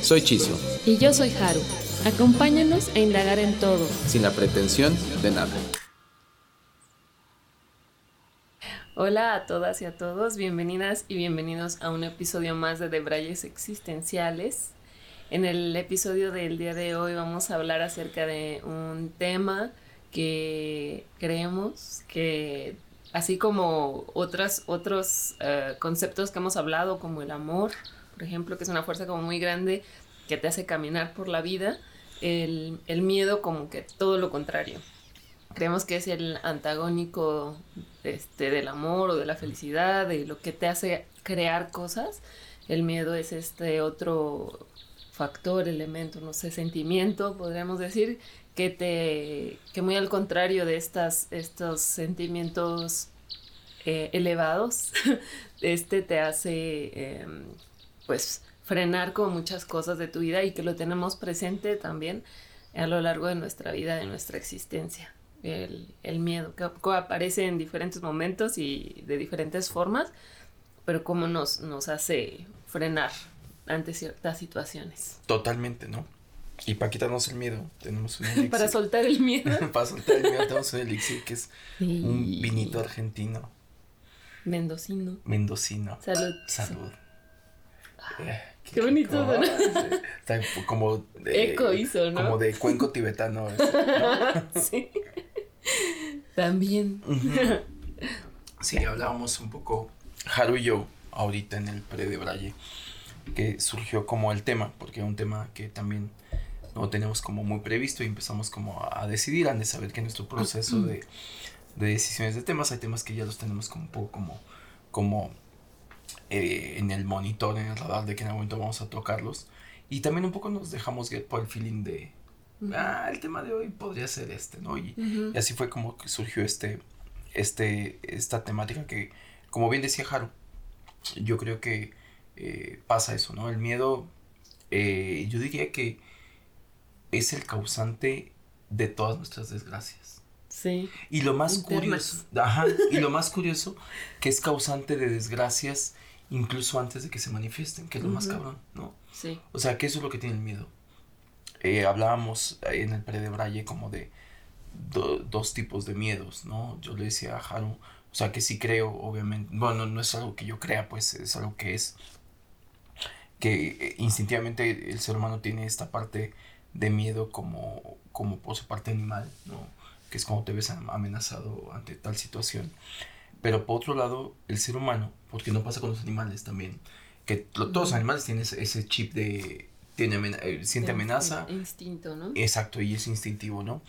Soy Chiso. Y yo soy Haru. Acompáñanos a indagar en todo. Sin la pretensión de nada. Hola a todas y a todos, bienvenidas y bienvenidos a un episodio más de Debrayes Existenciales. En el episodio del día de hoy vamos a hablar acerca de un tema que creemos que, así como otras, otros eh, conceptos que hemos hablado, como el amor, por ejemplo, que es una fuerza como muy grande que te hace caminar por la vida, el, el miedo como que todo lo contrario creemos que es el antagónico este, del amor o de la felicidad, de lo que te hace crear cosas. El miedo es este otro factor, elemento, no sé, sentimiento, podríamos decir, que te, que muy al contrario de estas, estos sentimientos eh, elevados, este te hace, em, pues, frenar con muchas cosas de tu vida y que lo tenemos presente también a lo largo de nuestra vida, de nuestra existencia el, miedo, que, aparece en diferentes momentos y de diferentes formas, pero cómo nos, nos hace frenar ante ciertas situaciones. Totalmente, ¿no? Y para quitarnos el miedo, tenemos un elixir. para soltar el miedo. para soltar el miedo tenemos un elixir que es un vinito argentino. Mendocino. Mendocino. Salud. Salud. Eh, qué, bonito, ¿no? Está como de, Eco hizo, ¿no? Como de cuenco tibetano. sí. También. Sí, hablábamos un poco, Haru y yo, ahorita en el pre de Braille, que surgió como el tema, porque es un tema que también no tenemos como muy previsto y empezamos como a, decidir, han de saber que en nuestro proceso de, decisiones de temas hay temas que ya los tenemos como un poco como, como eh, en el monitor, en el radar de que en algún momento vamos a tocarlos. Y también un poco nos dejamos get por el feeling de, ah, el tema de hoy podría ser este, ¿no? Y, así fue como que surgió este, este, esta temática que, como bien decía Haru, yo creo que eh, pasa eso, ¿no? El miedo, eh, yo diría que es el causante de todas nuestras desgracias. Sí. Y lo más curioso, ajá, y lo más curioso que es causante de desgracias incluso antes de que se manifiesten, que es lo más cabrón, ¿no? Sí. O sea, que eso es lo que tiene el miedo eh, hablábamos en el pre de Braille como de dos tipos de miedos, ¿no? Yo le decía a Haru, o sea, que sí creo, obviamente, bueno, no es algo que yo crea, pues es algo que es, que eh, instintivamente el ser humano tiene esta parte de miedo como, como por su parte animal, ¿no? Que es como te ves amenazado ante tal situación. Pero por otro lado, el ser humano, porque no pasa con los animales también, que todos los animales tienen ese chip de tiene eh, siente amenaza. Instinto, ¿no? Exacto, y es instintivo, ¿no?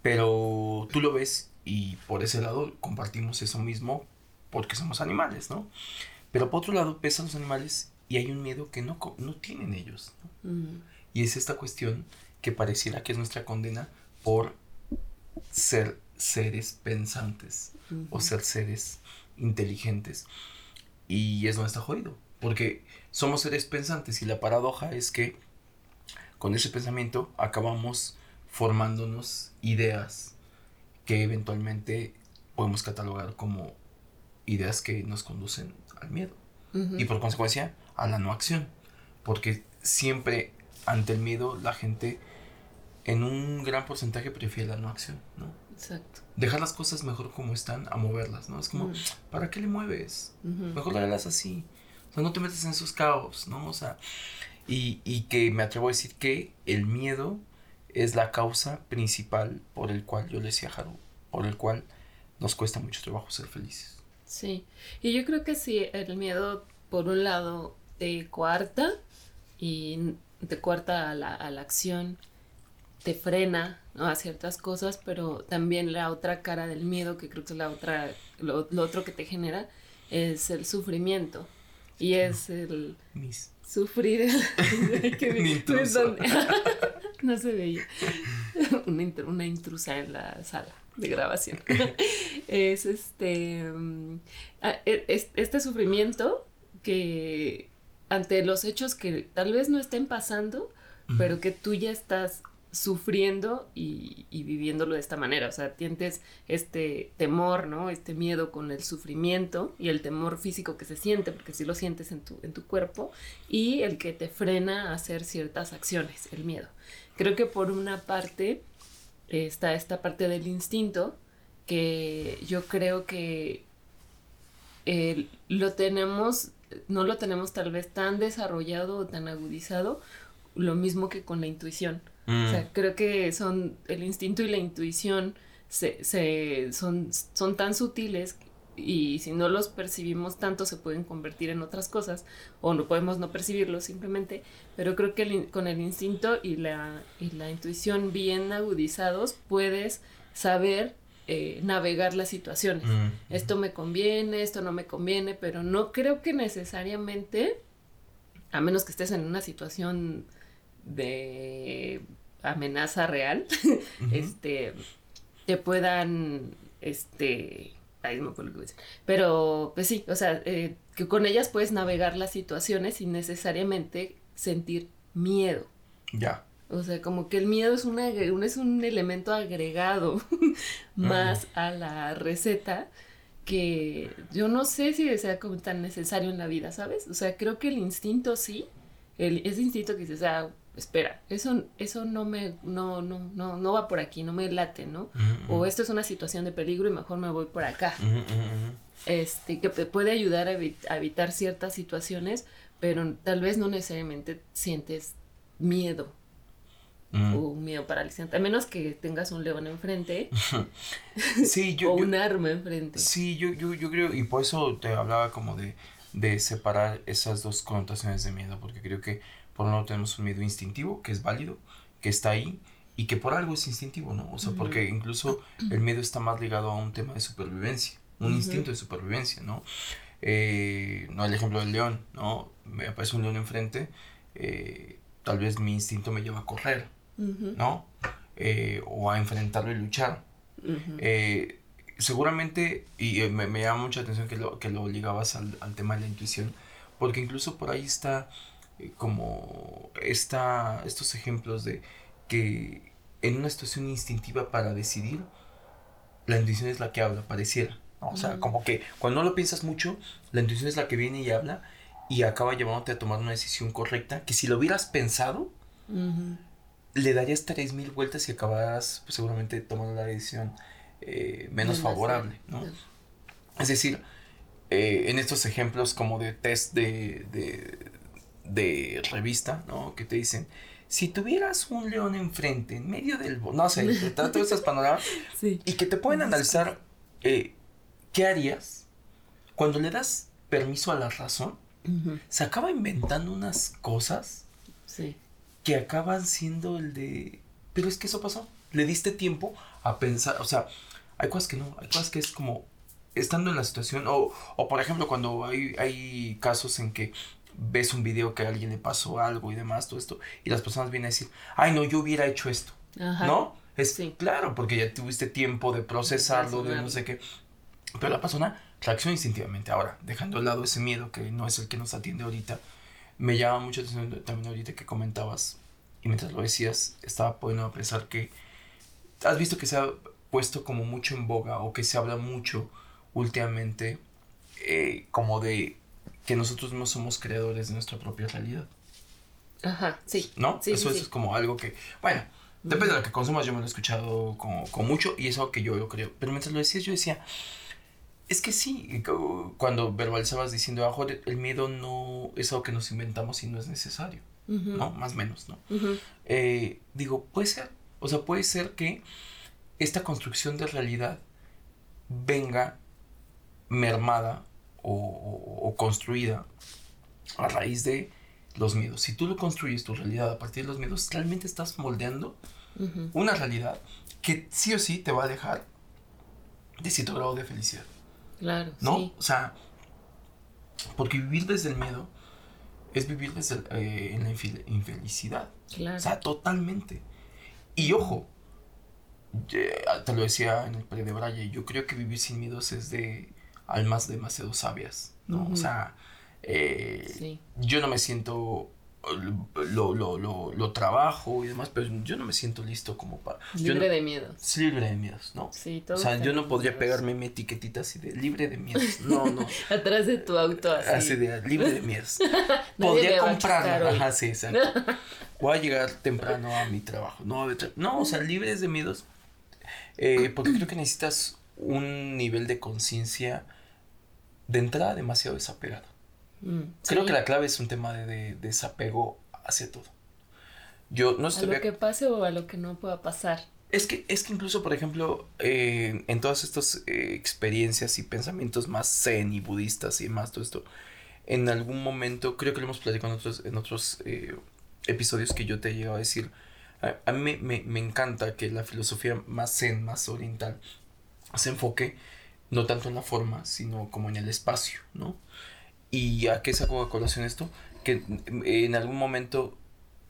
Pero tú lo ves y por ese lado compartimos eso mismo porque somos animales, ¿no? Pero por otro lado ves a los animales y hay un miedo que no, no tienen ellos, ¿no? Y es esta cuestión que pareciera que es nuestra condena por ser seres pensantes o ser seres inteligentes. Y es donde está jodido, porque somos seres pensantes y la paradoja es que con ese pensamiento acabamos formándonos ideas que eventualmente podemos catalogar como ideas que nos conducen al miedo. Y por consecuencia a la no acción porque siempre ante el miedo la gente en un gran porcentaje prefiere la no acción no exacto. Dejar las cosas mejor como están a moverlas no es como para qué le mueves mejor la hagas así. O sea, no te metes en esos caos, ¿no? O sea, y, y que me atrevo a decir que el miedo es la causa principal por el cual yo le decía a Haru, por el cual nos cuesta mucho trabajo ser felices. Sí, y yo creo que sí, el miedo, por un lado, te cuarta y te cuarta a la, a la acción, te frena ¿no? a ciertas cosas, pero también la otra cara del miedo, que creo que es la otra, lo otro que te genera, es el sufrimiento Y es el Mis. sufrir el... que no se veía. Una, una intrusa en la sala de grabación. es este... mm, ah, e- es- este sufrimiento que ante los hechos que tal vez no estén pasando, pero que tú ya estás sufriendo y, viviéndolo de esta manera. O sea, sientes este temor, ¿no? Este miedo con el sufrimiento y el temor físico que se siente, porque sí lo sientes en tu, en tu cuerpo, y el que te frena a hacer ciertas acciones, el miedo. Creo que por una parte eh, está esta parte del instinto, que yo creo que eh, lo tenemos, no lo tenemos tal vez tan desarrollado o tan agudizado, lo mismo que con la intuición. Mm. O sea, creo que son el instinto y la intuición se, se- son, son tan sutiles y si no los percibimos tanto se pueden convertir en otras cosas o no podemos no percibirlos simplemente, pero creo que el con el instinto y la, y la intuición bien agudizados puedes saber eh, navegar las situaciones. Mm. Esto me conviene, esto no me conviene, pero no creo que necesariamente, a menos que estés en una situación de amenaza real, este, te puedan, este, ay, no me acuerdo que. Pero, pues sí, o sea, eh, que con ellas puedes navegar las situaciones sin necesariamente sentir miedo. Ya. O sea, como que el miedo es, una, es un elemento agregado más a la receta que yo no sé si sea como tan necesario en la vida, ¿sabes? O sea, creo que el instinto sí, el, ese instinto que dices, ah, espera, eso, eso no me, no, no, no, no va por aquí, no me late, ¿no? O esto es una situación de peligro y mejor me voy por acá. Este, que te puede ayudar a, evi- a evitar ciertas situaciones, pero tal vez no necesariamente sientes miedo Mm. o un miedo paralizante, a menos que tengas un león enfrente Sí, yo, o yo- un arma enfrente. sí, yo, yo, yo creo, y por eso te hablaba como de, de separar esas dos connotaciones de miedo, porque creo que por un lado tenemos un miedo instintivo, que es válido, que está ahí, y que por algo es instintivo, ¿no? O sea, porque incluso el miedo está más ligado a un tema de supervivencia, un instinto de supervivencia, ¿no? Eh, no el ejemplo del león, ¿no? Me aparece un león enfrente, eh, tal vez mi instinto me lleva a correr, ¿no? Eh, o a enfrentarlo y luchar. Eh, seguramente, y me, me llama mucha atención que lo, que lo ligabas al, al tema de la intuición, porque incluso por ahí está eh, como esta, estos ejemplos de que en una situación instintiva para decidir, la intuición es la que habla, pareciera. ¿no? O sea, Ujú. como que cuando no lo piensas mucho, la intuición es la que viene y habla y acaba llevándote a tomar una decisión correcta, que si lo hubieras pensado, le darías tres mil vueltas y acabarás pues, seguramente tomando la decisión eh, menos Demasiado. favorable, ¿no? Es decir, eh, en estos ejemplos como de test de, de, de revista, ¿no? Que te dicen, si tuvieras un león enfrente, en medio del... bo-", No sé, te todos estos panoramas Sí. y que te pueden analizar eh, qué harías cuando le das permiso a la razón, se acaba inventando unas cosas Sí. que acaban siendo el de... Pero es que eso pasó. Le diste tiempo a pensar, o sea, hay cosas que no, hay cosas que es como estando en la situación, o, o por ejemplo cuando hay, hay casos en que ves un video que a alguien le pasó algo y demás, todo esto, y las personas vienen a decir, ay no, yo hubiera hecho esto, Ajá. ¿no? Es Sí. claro, porque ya tuviste tiempo de procesarlo, de no sé qué. Pero la persona reacciona instintivamente. Ahora, dejando de lado ese miedo que no es el que nos atiende ahorita, me llama mucho atención también ahorita que comentabas, y mientras lo decías, estaba poniendo pensar que has visto que se ha puesto como mucho en boga o que se habla mucho últimamente eh, como de que nosotros no somos creadores de nuestra propia realidad. Ajá, sí. ¿no? Sí, eso, sí, eso sí. es como algo que, bueno, depende de lo que consumas, yo me lo he escuchado con, con mucho y es algo que yo lo creo. Pero mientras lo decías, yo decía, es que sí, cuando verbalizabas diciendo, ah, joder, el miedo no es algo que nos inventamos y no es necesario. ¿no? Más o menos, ¿no? Eh, digo, puede ser, o sea, puede ser que esta construcción de realidad venga mermada o, o- o construida a raíz de los miedos. Si tú lo construyes tu realidad a partir de los miedos, realmente estás moldeando una realidad que sí o sí te va a dejar de cierto grado de felicidad, Claro, ¿no? sí. O sea, Porque vivir desde el miedo es vivir desde eh, en la infelicidad. Claro. O sea, totalmente. Y ojo, te lo decía en el pre de Braille, yo creo que vivir sin miedos es de almas demasiado sabias, ¿no? O sea, eh, yo no me siento lo, lo, lo, lo, trabajo y demás, pero yo no me siento listo como para... Libre de miedos. Libre de miedos, ¿no? Sí, todo. O sea, yo no podría pegarme mi etiquetita así de libre de miedos. No, no. Atrás de tu auto así. Así de libre de miedos. podría comprarla. Ajá, sí, exacto. Voy a llegar temprano a mi trabajo. No, no o sea, libres de miedos. Eh, porque creo que necesitas un nivel de conciencia de entrada demasiado desapegado. Mm, Creo que la clave es un tema de, desapego hacia todo. Yo no estoy... A lo que pase o a lo que no pueda pasar. Es que, es que incluso, por ejemplo, eh, en todas estas eh, experiencias y pensamientos más zen y budistas y más todo esto, en algún momento, creo que lo hemos platicado en otros, en otros eh, episodios que yo te he llegado a decir, a, mí me, me, encanta que la filosofía más zen, más oriental, se enfoque no tanto en la forma, sino como en el espacio, ¿no? ¿Y a qué saco a colación esto? Que en algún momento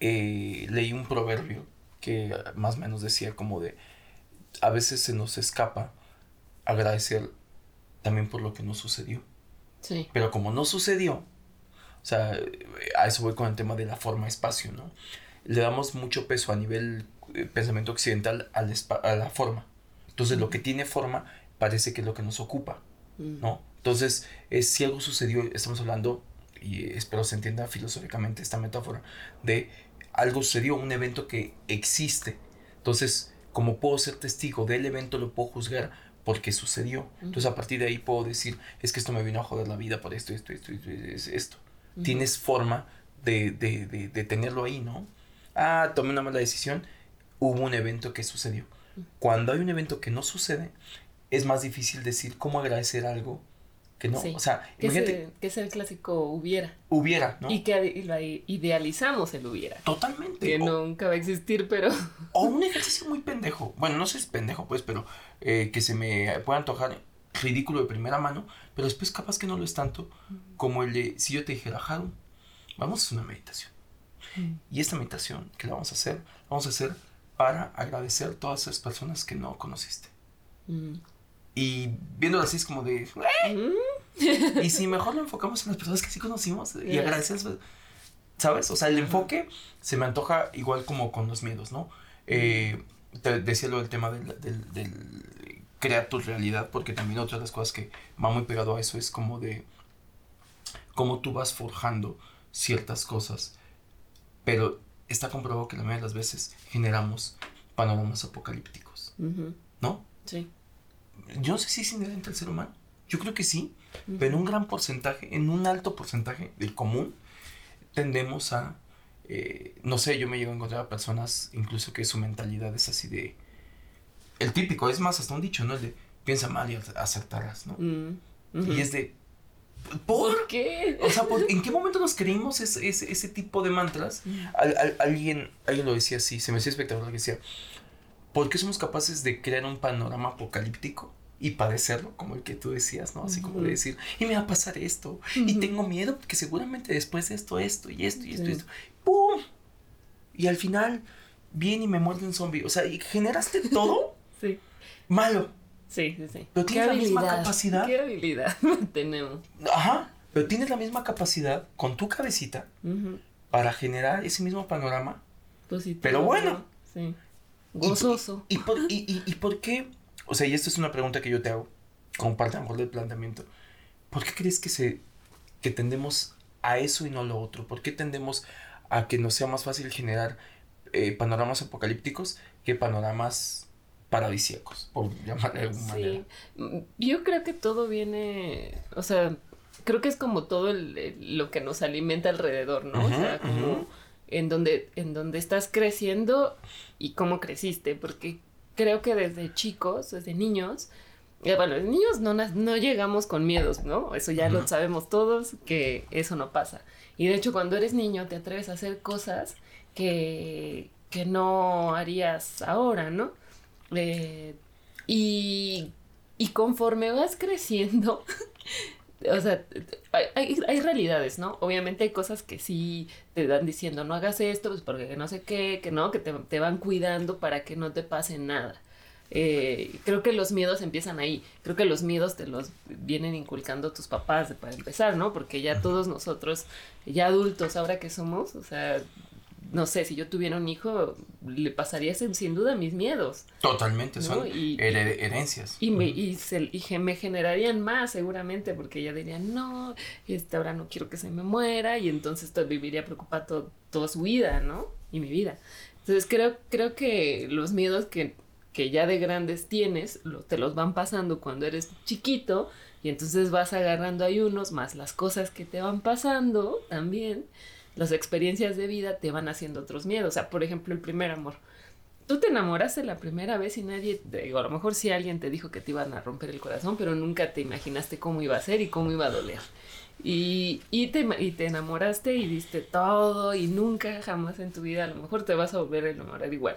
eh, leí un proverbio que más o menos decía como de, a veces se nos escapa agradecer también por lo que no sucedió. Sí. Pero como no sucedió, o sea, a eso voy con el tema de la forma-espacio, ¿no? Le damos mucho peso a nivel eh, pensamiento occidental al a la forma. Entonces, lo que tiene forma parece que es lo que nos ocupa, mm. ¿no? Entonces, si algo sucedió, estamos hablando, y espero se entienda filosóficamente esta metáfora, de algo sucedió, un evento que existe. Entonces, como puedo ser testigo del evento, lo puedo juzgar porque sucedió. Entonces, a partir de ahí puedo decir, es que esto me vino a joder la vida por esto, esto, esto, esto, esto. Tienes forma de, de, de, tenerlo ahí, ¿no? Ah, tomé una mala decisión, hubo un evento que sucedió. Cuando hay un evento que no sucede, es más difícil decir cómo agradecer algo que no, o sea, que imagínate. que es el clásico hubiera. Hubiera, ¿no? Y que idealizamos el hubiera. Totalmente. Que nunca va a existir, pero. O un ejercicio muy pendejo. Bueno, no sé si es pendejo, pues, pero eh, que se me pueda antojar ridículo de primera mano, pero después capaz que no lo es tanto como el de si yo te dijera, Haru, vamos a hacer una meditación. Y esta meditación que la vamos a hacer, vamos a hacer para agradecer a todas esas personas que no conociste. Y viéndolo así es como de... y si mejor lo enfocamos en las personas que sí conocimos y agradecemos, ¿sabes? O sea, el enfoque se me antoja igual como con los miedos, ¿no? Eh, te decía lo del tema del, del, del, crear tu realidad, porque también otra de las cosas que va muy pegado a eso es como de cómo tú vas forjando ciertas cosas, pero está comprobado que la mayoría de las veces generamos panoramas apocalípticos, ¿no? Sí yo no sé si es inherente al ser humano. Yo creo que sí, pero en un gran porcentaje, en un alto porcentaje del común, tendemos a, eh, no sé, yo me llego a encontrar a personas incluso que su mentalidad es así de, el típico, es más, hasta un dicho, ¿no? El de, piensa mal y acertarás, ¿no? Y es de, ¿por, qué? O sea, ¿en qué momento nos creímos ese, ese, tipo de mantras? alguien, alguien lo decía así, se me hacía espectacular que decía, ¿por qué somos capaces de crear un panorama apocalíptico y padecerlo, como el que tú decías, ¿no? Así como de decir, y me va a pasar esto, y tengo miedo porque seguramente después de esto, esto, y esto, y esto, y esto, ¡pum! Y al final viene y me muerde un zombie. O sea, y generaste todo sí. malo. Sí, sí, sí. Pero tienes la misma capacidad. ¿Qué habilidad tenemos? Ajá. Pero tienes la misma capacidad con tu cabecita para generar ese mismo panorama. Positivo. Pero bueno. Sí. Gozoso. ¿Y, por, y, y, por qué? O sea, y esta es una pregunta que yo te hago, como parte del planteamiento. ¿Por qué crees que, se, que tendemos a eso y no a lo otro? ¿Por qué tendemos a que nos sea más fácil generar eh, panoramas apocalípticos que panoramas paradisíacos, por llamarle de alguna sí. manera? Yo creo que todo viene, o sea, creo que es como todo lo que nos alimenta alrededor, ¿no? o sea, como en donde, en donde estás creciendo y cómo creciste, porque creo que desde chicos, desde niños, eh, bueno, los niños no, no llegamos con miedos, ¿no? Eso ya lo sabemos todos, que eso no pasa. Y de hecho, cuando eres niño, te atreves a hacer cosas que, que no harías ahora, ¿no? Eh, y, y conforme vas creciendo, o sea, hay, hay, realidades, ¿no? Obviamente hay cosas que sí te dan diciendo, no hagas esto, pues porque no sé qué, que no, que te, te van cuidando para que no te pase nada. Eh, creo que los miedos empiezan ahí. Creo que los miedos te los vienen inculcando tus papás para empezar, ¿no? Porque ya todos nosotros, ya adultos, ahora que somos, o sea, no sé, si yo tuviera un hijo, le pasaría sin, duda mis miedos. Totalmente, son herencias. Y, me, y, me generarían más seguramente, porque ella diría, no, este, ahora no quiero que se me muera, y entonces viviría preocupado toda su vida, ¿no? Y mi vida. Entonces creo, creo que los miedos que, que ya de grandes tienes, te los van pasando cuando eres chiquito, y entonces vas agarrando ahí unos, más las cosas que te van pasando también las experiencias de vida te van haciendo otros miedos. O sea, por ejemplo, el primer amor. Tú te enamoraste la primera vez y nadie, digo, a lo mejor sí alguien te dijo que te iban a romper el corazón, pero nunca te imaginaste cómo iba a ser y cómo iba a doler. Y, y, te, y te enamoraste y diste todo y nunca jamás en tu vida a lo mejor te vas a volver a enamorar igual.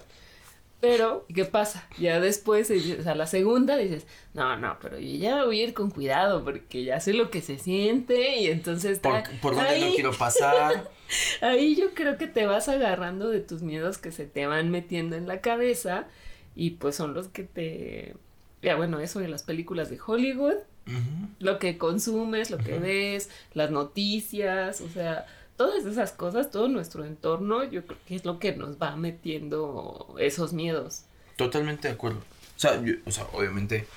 Pero, ¿qué pasa? Ya después, o sea, la segunda dices, no, no, pero yo ya voy a ir con cuidado porque ya sé lo que se siente y entonces... Por, por dónde no quiero pasar. ahí yo creo que te vas agarrando de tus miedos que se te van metiendo en la cabeza y pues son los que te... Ya bueno, eso de las películas de Hollywood, lo que consumes, lo que ves, las noticias, o sea todas esas cosas, todo nuestro entorno, yo creo que es lo que nos va metiendo esos miedos. Totalmente de acuerdo. O sea, o sea obviamente,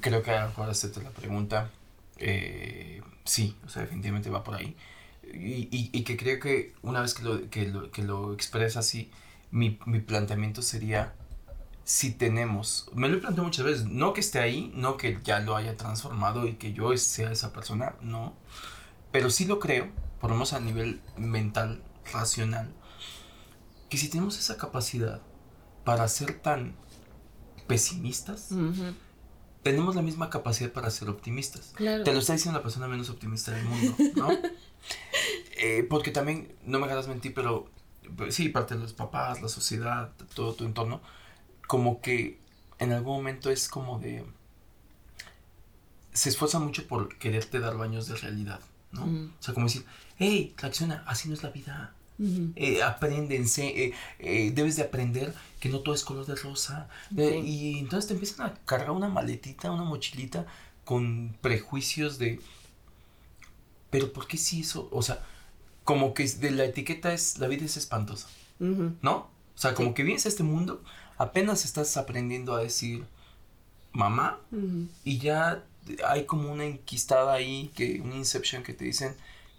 creo que ahora hacerte la pregunta, eh, sí, o sea, definitivamente va por ahí. Y, y, que creo que una vez que lo, que lo, que lo expresa así, mi, mi planteamiento sería si tenemos, me lo he planteado muchas veces, no que esté ahí, no que ya lo haya transformado y que yo sea esa persona, no, pero sí lo creo por lo menos a nivel mental, racional, que si tenemos esa capacidad para ser tan pesimistas, tenemos la misma capacidad para ser optimistas. Te lo está diciendo la persona menos optimista del mundo, ¿no? Eh, porque también, no me hagas mentir, pero pues, sí, parte de los papás, la sociedad, todo tu entorno, como que en algún momento es como de... Se esfuerza mucho por quererte dar baños de realidad, ¿no? O sea, como decir, hey, reacciona, así no es la vida. Eh, apréndense, eh, eh, debes de aprender que no todo es color de rosa. y entonces te empiezan a cargar una maletita, una mochilita con prejuicios de, pero ¿por qué sí eso? O sea, como que de la etiqueta es, la vida es espantosa, ¿no? O sea, como que vienes a este mundo, apenas estás aprendiendo a decir mamá y ya hay como una enquistada ahí, que una inception que te dicen,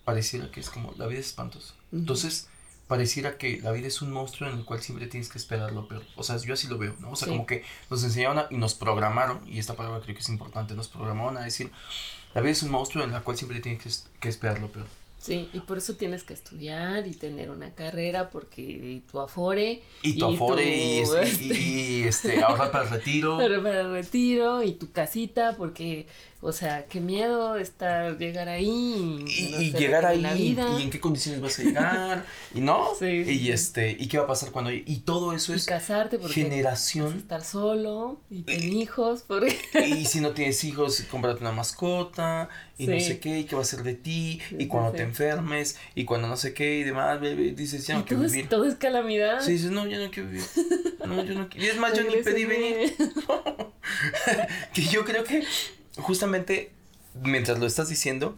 pareciera que es como la vida es espantosa. Entonces, pareciera que la vida es un monstruo en el cual siempre tienes que esperar lo peor. O sea, yo así lo veo, ¿no? O sea, como que nos enseñaron y nos programaron, y esta palabra creo que es importante, nos programaron a decir, la vida es un monstruo en el cual siempre tienes que, que esperar lo peor. Sí, y por eso tienes que estudiar y tener una carrera porque tu afore. Y tu afore y, y, este, ahorrar para el retiro. Ahorrar para el retiro y tu casita porque o sea, qué miedo estar, llegar ahí. Y, llegar ahí, y en qué condiciones vas a llegar, y no. Sí, y este, y qué va a pasar cuando. Y todo eso es. casarte porque. Generación. estar solo, y tener hijos. Porque... Y si no tienes hijos, cómprate una mascota, y no sé qué, y qué va a ser de ti, y cuando te enfermes, y cuando no sé qué, y demás, dices, ya no quiero vivir. todo es calamidad. Sí, dices, no, ya no quiero vivir. No, yo no quiero. Y es más, yo ni pedí venir. que yo creo que justamente mientras lo estás diciendo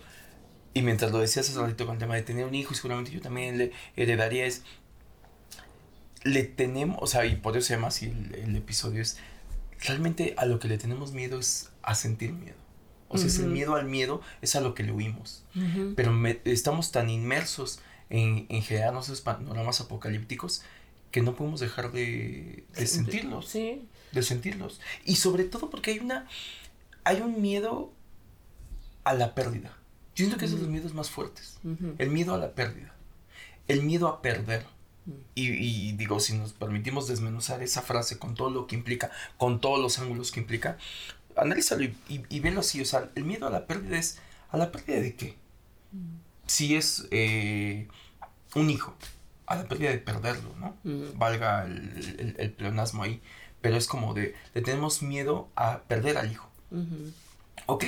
y mientras lo decías hace ratito con el tema de tener un hijo, y seguramente yo también le heredaría es, le tenemos, o sea, y por eso llama así el, episodio, es, realmente a lo que le tenemos miedo es a sentir miedo. O sea, es el miedo al miedo, es a lo que le huimos. Pero estamos tan inmersos en, en generarnos esos panoramas apocalípticos que no podemos dejar de, de sentirlos. Sí. De sentirlos. Y sobre todo porque hay una hay un miedo a la pérdida. Yo siento que es de los miedos más fuertes. El miedo a la pérdida. El miedo a perder. y, digo, si nos permitimos desmenuzar esa frase con todo lo que implica, con todos los ángulos que implica, analízalo y, y, velo así. O sea, el miedo a la pérdida es, ¿a la pérdida de qué? Si es eh, un hijo, a la pérdida de perderlo, ¿no? Valga el, el, pleonasmo ahí. Pero es como de, le tenemos miedo a perder al hijo. Ok.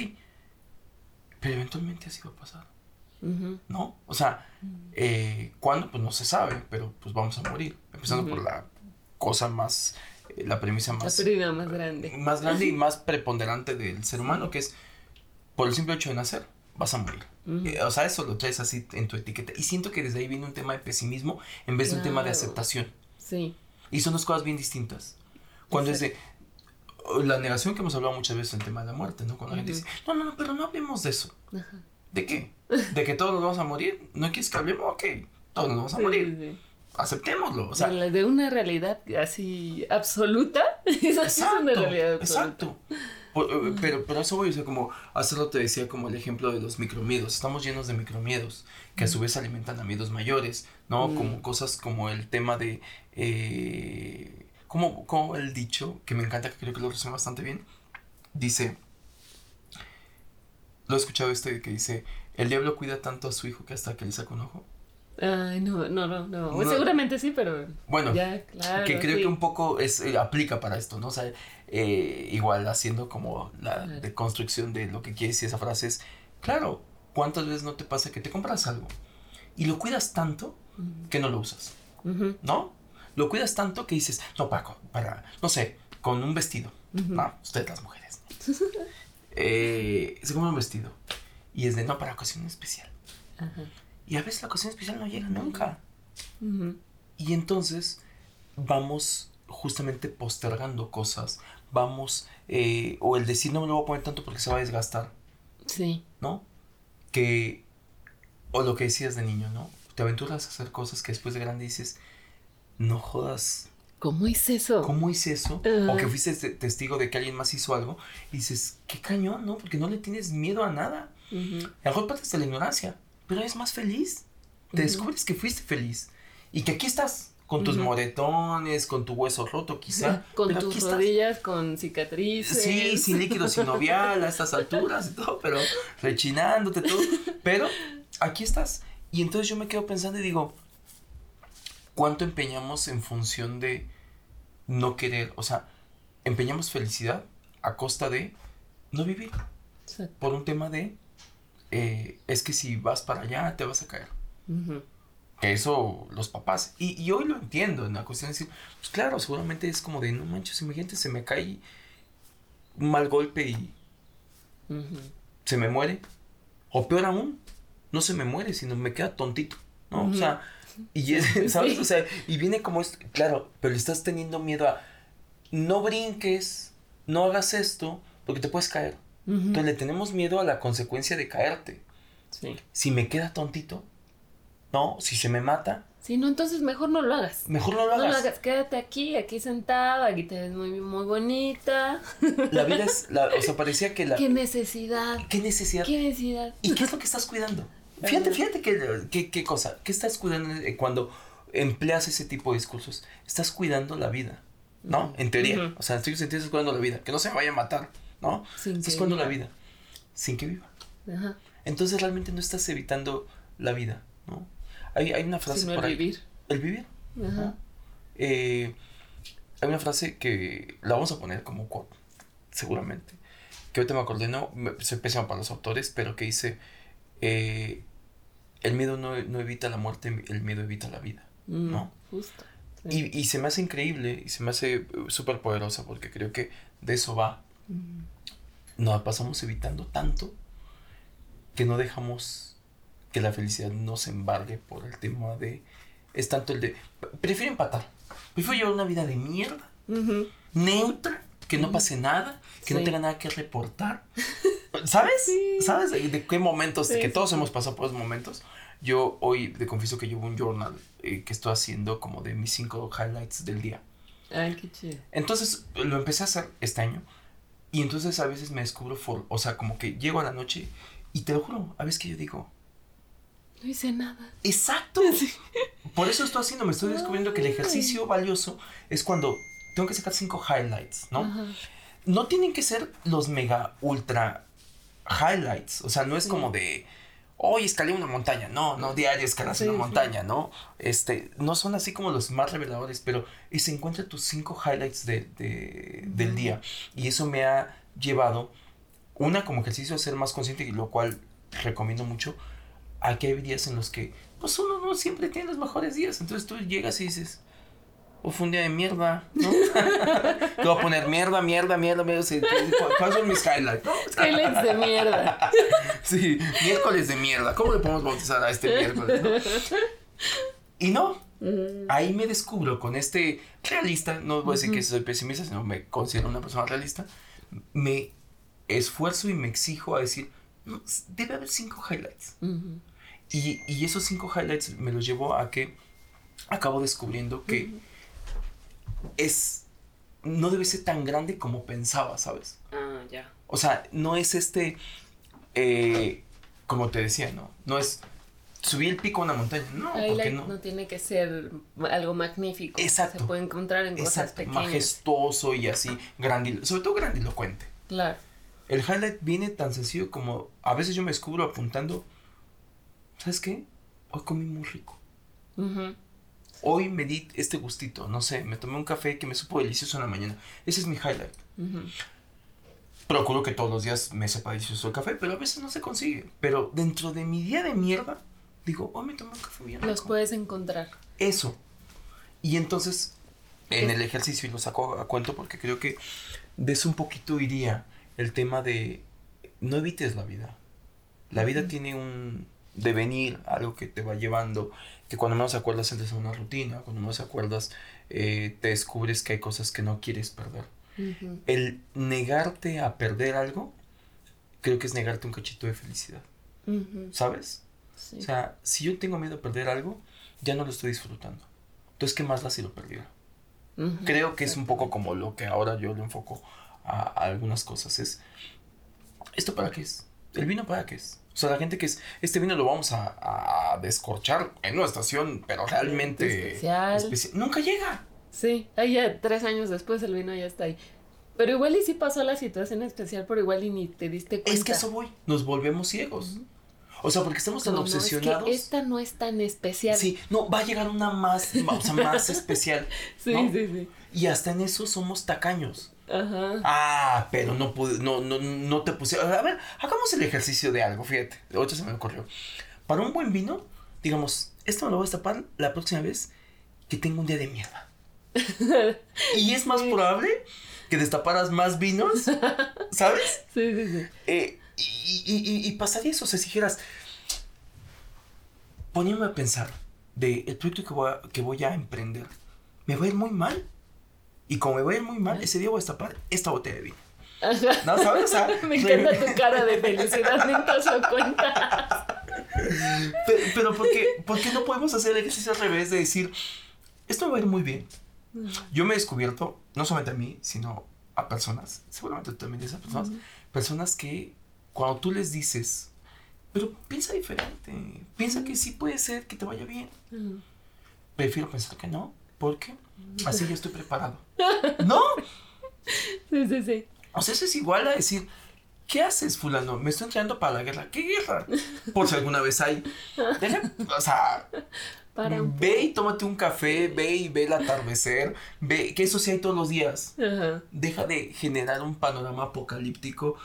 pero eventualmente así va a pasar. ¿No? O sea, eh, ¿cuándo? Pues no se sabe, pero pues vamos a morir. Empezando por la cosa más, eh, la premisa más... La más grande. Más grande y más preponderante del ser humano, que es por el simple hecho de nacer, vas a morir. Eh, o sea, eso lo traes así en tu etiqueta. Y siento que desde ahí viene un tema de pesimismo en vez de un tema de aceptación. Sí. Y son dos cosas bien distintas. Cuando es de la negación que hemos hablado muchas veces en el tema de la muerte, ¿no? Cuando la gente dice, no, no, no, pero no hablemos de eso. ¿De qué? ¿De que todos nos vamos a morir? ¿No quieres que hablemos? Ok, todos nos vamos a morir. Aceptémoslo. O sea, de, una realidad así absoluta. Esa es una realidad absoluta. Exacto. Pero, pero eso voy, o sea, como hace te decía como el ejemplo de los micromiedos. Estamos llenos de micromiedos que a su vez alimentan a miedos mayores, ¿no? Como cosas como el tema de... Eh, como, como el dicho, que me encanta, que creo que lo resume bastante bien, dice... Lo he escuchado este que dice, el diablo cuida tanto a su hijo que hasta que le saca un ojo. Ay, no, no, no, no. Seguramente sí, pero. Bueno, ya, claro, que creo que un poco es, eh, aplica para esto, ¿no? O sea, eh, igual haciendo como la deconstrucción de lo que quiere decir esa frase es, claro, ¿cuántas veces no te pasa que te compras algo y lo cuidas tanto que no lo usas? ¿No? Lo cuidas tanto que dices, no, Paco, para, no sé, con un vestido. No, ustedes las mujeres. eh, se compra un vestido y es de, no, para ocasión especial. Y a veces la ocasión especial no llega nunca. Y entonces vamos justamente postergando cosas, vamos, eh, o el decir no me lo voy a poner tanto porque se va a desgastar. Sí. ¿No? Que, o lo que decías de niño, ¿no? Te aventuras a hacer cosas que después de grande dices, no jodas. ¿Cómo hice eso? ¿Cómo hice eso? O que fuiste testigo de que alguien más hizo algo y dices, qué cañón, ¿no? Porque no le tienes miedo a nada. A lo mejor partes de la ignorancia, pero eres más feliz. Te descubres que fuiste feliz y que aquí estás con tus moretones, con tu hueso roto quizá. Con tus rodillas, con cicatrices. Sí, sin líquido sinovial a estas alturas y todo, pero rechinándote todo. Pero aquí estás. Y entonces yo me quedo pensando y digo, ¿cuánto empeñamos en función de no querer? O sea, empeñamos felicidad a costa de no vivir. Por un tema de, eh, es que si vas para allá te vas a caer eso los papás, y, y, hoy lo entiendo en la cuestión de decir, pues claro, seguramente es como de, no manches, imagínate, se me cae un mal golpe y se me muere. O peor aún, no se me muere, sino me queda tontito, ¿no? O sea, y ¿sabes? O sea, y viene como esto, claro, pero estás teniendo miedo a, no brinques, no hagas esto, porque te puedes caer. Entonces le tenemos miedo a la consecuencia de caerte. Sí. Si me queda tontito, ¿no? Si se me mata. Sí, no, entonces mejor no lo hagas. Mejor no lo hagas. No lo hagas, quédate aquí, aquí sentada, aquí te ves muy, muy bonita. La vida es, la, o sea, parecía que la... ¿Qué necesidad? ¿Qué necesidad? ¿Qué necesidad? ¿Y qué es lo que estás cuidando? Fíjate, fíjate qué, qué, cosa, ¿qué estás cuidando cuando empleas ese tipo de discursos? Estás cuidando la vida, ¿no? En teoría, o sea, en sentido estás cuidando la vida, que no se vaya a matar, ¿no? estás cuidando la vida, sin que viva. Ajá. Entonces realmente no estás evitando la vida, ¿no? Hay, hay una frase el vivir. El vivir. Eh, hay una frase que la vamos a poner como quote, seguramente. Que ahorita me acordé, no, soy pésimo para los autores, pero que dice, eh, el miedo no, evita la muerte, el miedo evita la vida, mm, ¿no? Justo. Y, y, se me hace increíble y se me hace súper poderosa porque creo que de eso va. Mm. Nos pasamos evitando tanto que no dejamos que la felicidad no se embargue por el tema de... Es tanto el de... Prefiero empatar. Prefiero llevar una vida de mierda. Neutra. Que no pase nada. Que no tenga nada que reportar. ¿Sabes? ¿Sabes de, qué momentos? que todos hemos pasado por esos momentos. Yo hoy te confieso que llevo un journal eh, que estoy haciendo como de mis cinco highlights del día. Ay, qué chido. Entonces lo empecé a hacer este año. Y entonces a veces me descubro, o sea, como que llego a la noche y te lo juro, a veces que yo digo, no hice nada. Exacto. Por eso estoy haciendo, me estoy descubriendo que el ejercicio valioso es cuando tengo que sacar cinco highlights, ¿no? No tienen que ser los mega ultra highlights. O sea, no es como de hoy escalé una montaña. No, no diario escalas una montaña, ¿no? Este, no son así como los más reveladores, pero se encuentra tus cinco highlights de, del día. Y eso me ha llevado, una, como ejercicio a ser más consciente, y lo cual recomiendo mucho, aquí hay días en los que, pues uno no siempre tiene los mejores días. Entonces tú llegas y dices, o fue un día de mierda, ¿no? Te voy a poner mierda, mierda, mierda, mierda. ¿Cuáles son mis highlights? Highlights de mierda. Sí, miércoles de mierda. ¿Cómo le podemos bautizar a este miércoles? No? Y no, ahí me descubro con este realista, no voy a decir que soy pesimista, sino me considero una persona realista, me esfuerzo y me exijo a decir, debe haber cinco highlights. y, y, esos cinco highlights me los llevo a que acabo descubriendo que es, no debe ser tan grande como pensaba, ¿sabes? Ah, ya. O sea, no es este, eh, como te decía, ¿no? No es subir el pico a una montaña, no, porque no. no tiene que ser algo magnífico. Exacto. Se puede encontrar en cosas pequeñas. Majestuoso y así, sobre todo grandilocuente. Claro. El highlight viene tan sencillo como, a veces yo me descubro apuntando, ¿sabes qué? Hoy comí muy rico. Hoy me di este gustito, no sé, me tomé un café que me supo delicioso en la mañana. Ese es mi highlight. Procuro que todos los días me sepa delicioso el café, pero a veces no se consigue. Pero dentro de mi día de mierda, digo, hoy me tomé un café bien. Los puedes encontrar. Eso. Y entonces, en el ejercicio, y lo saco a cuento porque creo que de eso un poquito iría el tema de no evites la vida. La vida tiene un devenir, algo que te va llevando, que cuando menos acuerdas entras en una rutina, cuando menos acuerdas eh, te descubres que hay cosas que no quieres perder. El negarte a perder algo, creo que es negarte un cachito de felicidad. ¿Sabes? O sea, si yo tengo miedo a perder algo, ya no lo estoy disfrutando. Entonces, ¿qué más da si lo perdiera? Creo que es un poco como lo que ahora yo le enfoco a, algunas cosas. Es, ¿esto para qué es? ¿El vino para qué es? O sea, la gente que es, este vino lo vamos a, a descorchar en una estación, pero realmente especial. Nunca llega. Sí, ahí ya tres años después el vino ya está ahí. Pero igual y sí pasó la situación especial, pero igual y ni te diste cuenta. Es que eso voy, nos volvemos ciegos. O sea, porque estamos tan obsesionados. Es esta no es tan especial. Sí, no, va a llegar una más, o sea, más especial. Sí, sí, sí. Y hasta en eso somos tacaños. Ajá. Ah, pero no pude, no, no, no te puse. A ver, hagamos el ejercicio de algo, fíjate. Otra se me ocurrió. Para un buen vino, digamos, esto me lo voy a destapar la próxima vez que tenga un día de mierda. y es más probable que destaparas más vinos, ¿sabes? Sí, sí, sí. Eh, y, y, y, pasaría eso, o sea, si dijeras, poniéndome a pensar de el proyecto que voy a, que voy a emprender, me va a ir muy mal. Y como me va a ir muy mal, ese día voy a destapar esta botella de vino. ¿No sabes? me encanta tu cara de felicidad mientras lo cuentas. Pero, pero ¿por, qué, ¿por, qué, no podemos hacer el ejercicio al revés de decir, esto me va a ir muy bien? Yo me he descubierto, no solamente a mí, sino a personas, seguramente tú también esas personas, personas que cuando tú les dices, pero piensa diferente, piensa que sí puede ser que te vaya bien. Prefiero pensar que no, porque así ya estoy preparado. ¿No? Sí, sí, sí. O sea, eso es igual a decir, ¿qué haces, fulano? Me estoy entrenando para la guerra. ¿Qué guerra? Por si alguna vez hay. o sea, ve y tómate un café, ve y ve el atardecer, ve que eso sí hay todos los días. Deja de generar un panorama apocalíptico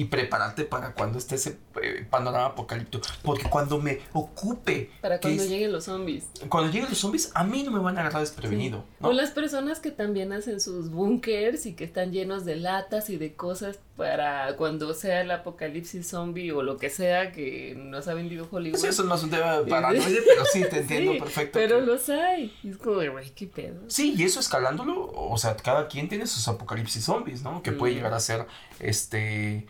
y prepararte para cuando esté ese eh, panorama apocalíptico. Porque cuando me ocupe. Para cuando lleguen los zombies. Cuando lleguen los zombies, a mí no me van a agarrar desprevenido. O las personas que también hacen sus bunkers y que están llenos de latas y de cosas para cuando sea el apocalipsis zombie o lo que sea que nos ha vendido Hollywood. Sí, eso no es un tema paranoide, pero sí, te entiendo perfecto. Pero los hay. es como, güey, qué pedo. Sí, y eso escalándolo, o sea, cada quien tiene sus apocalipsis zombies, ¿no? Que puede mm. llegar a ser, este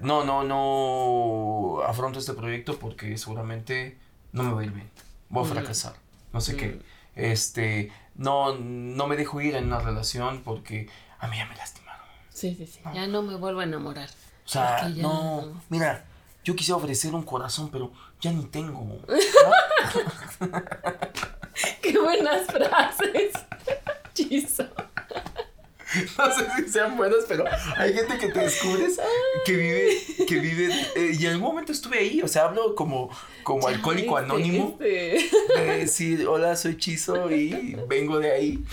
no, no, no afronto este proyecto porque seguramente no me va a ir bien. Voy a fracasar. No sé qué. Este, no, no me dejo ir en una relación porque a mí ya me lastimaron. Sí, sí, sí. Ya no me vuelvo a enamorar. O sea, no, Mira, yo quisiera ofrecer un corazón, pero ya ni tengo. Qué buenas frases. Chizo. no sé si sean buenos, pero hay gente que te descubres que vive, que vive, eh, y en algún momento estuve ahí, o sea, hablo como, como alcohólico anónimo, de decir, hola, soy Chizo y vengo de ahí.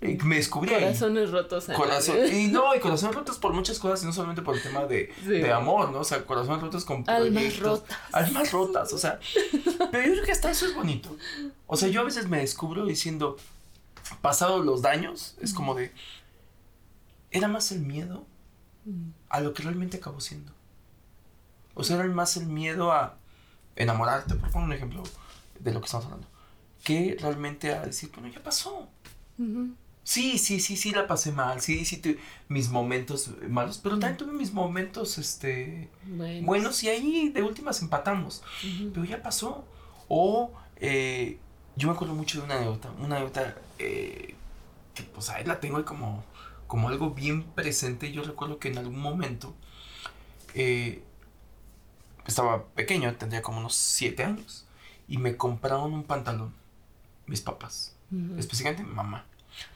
Y me descubrí Corazones rotos. Corazón, y no, y corazones rotos por muchas cosas, y no solamente por el tema de, de amor, ¿no? O sea, corazones rotos con Almas rotas. Almas rotas, o sea. pero yo creo que hasta eso es bonito. O sea, yo a veces me descubro diciendo, pasados los daños, es como de. Era más el miedo a lo que realmente acabó siendo. O sea, era más el miedo a enamorarte, por poner un ejemplo de lo que estamos hablando, que realmente a decir, bueno, ya pasó. Sí, sí, sí, sí la pasé mal, sí, sí tuve mis momentos malos, pero también tuve mis momentos, este, buenos, y ahí de últimas empatamos, pero ya pasó. O eh, yo me acuerdo mucho de una anécdota, una anécdota eh, que pues ahí la tengo como, como algo bien presente. Yo recuerdo que en algún momento eh, estaba pequeño, tendría como unos 7 años, y me compraron un pantalón, mis papás, especialmente mi mamá.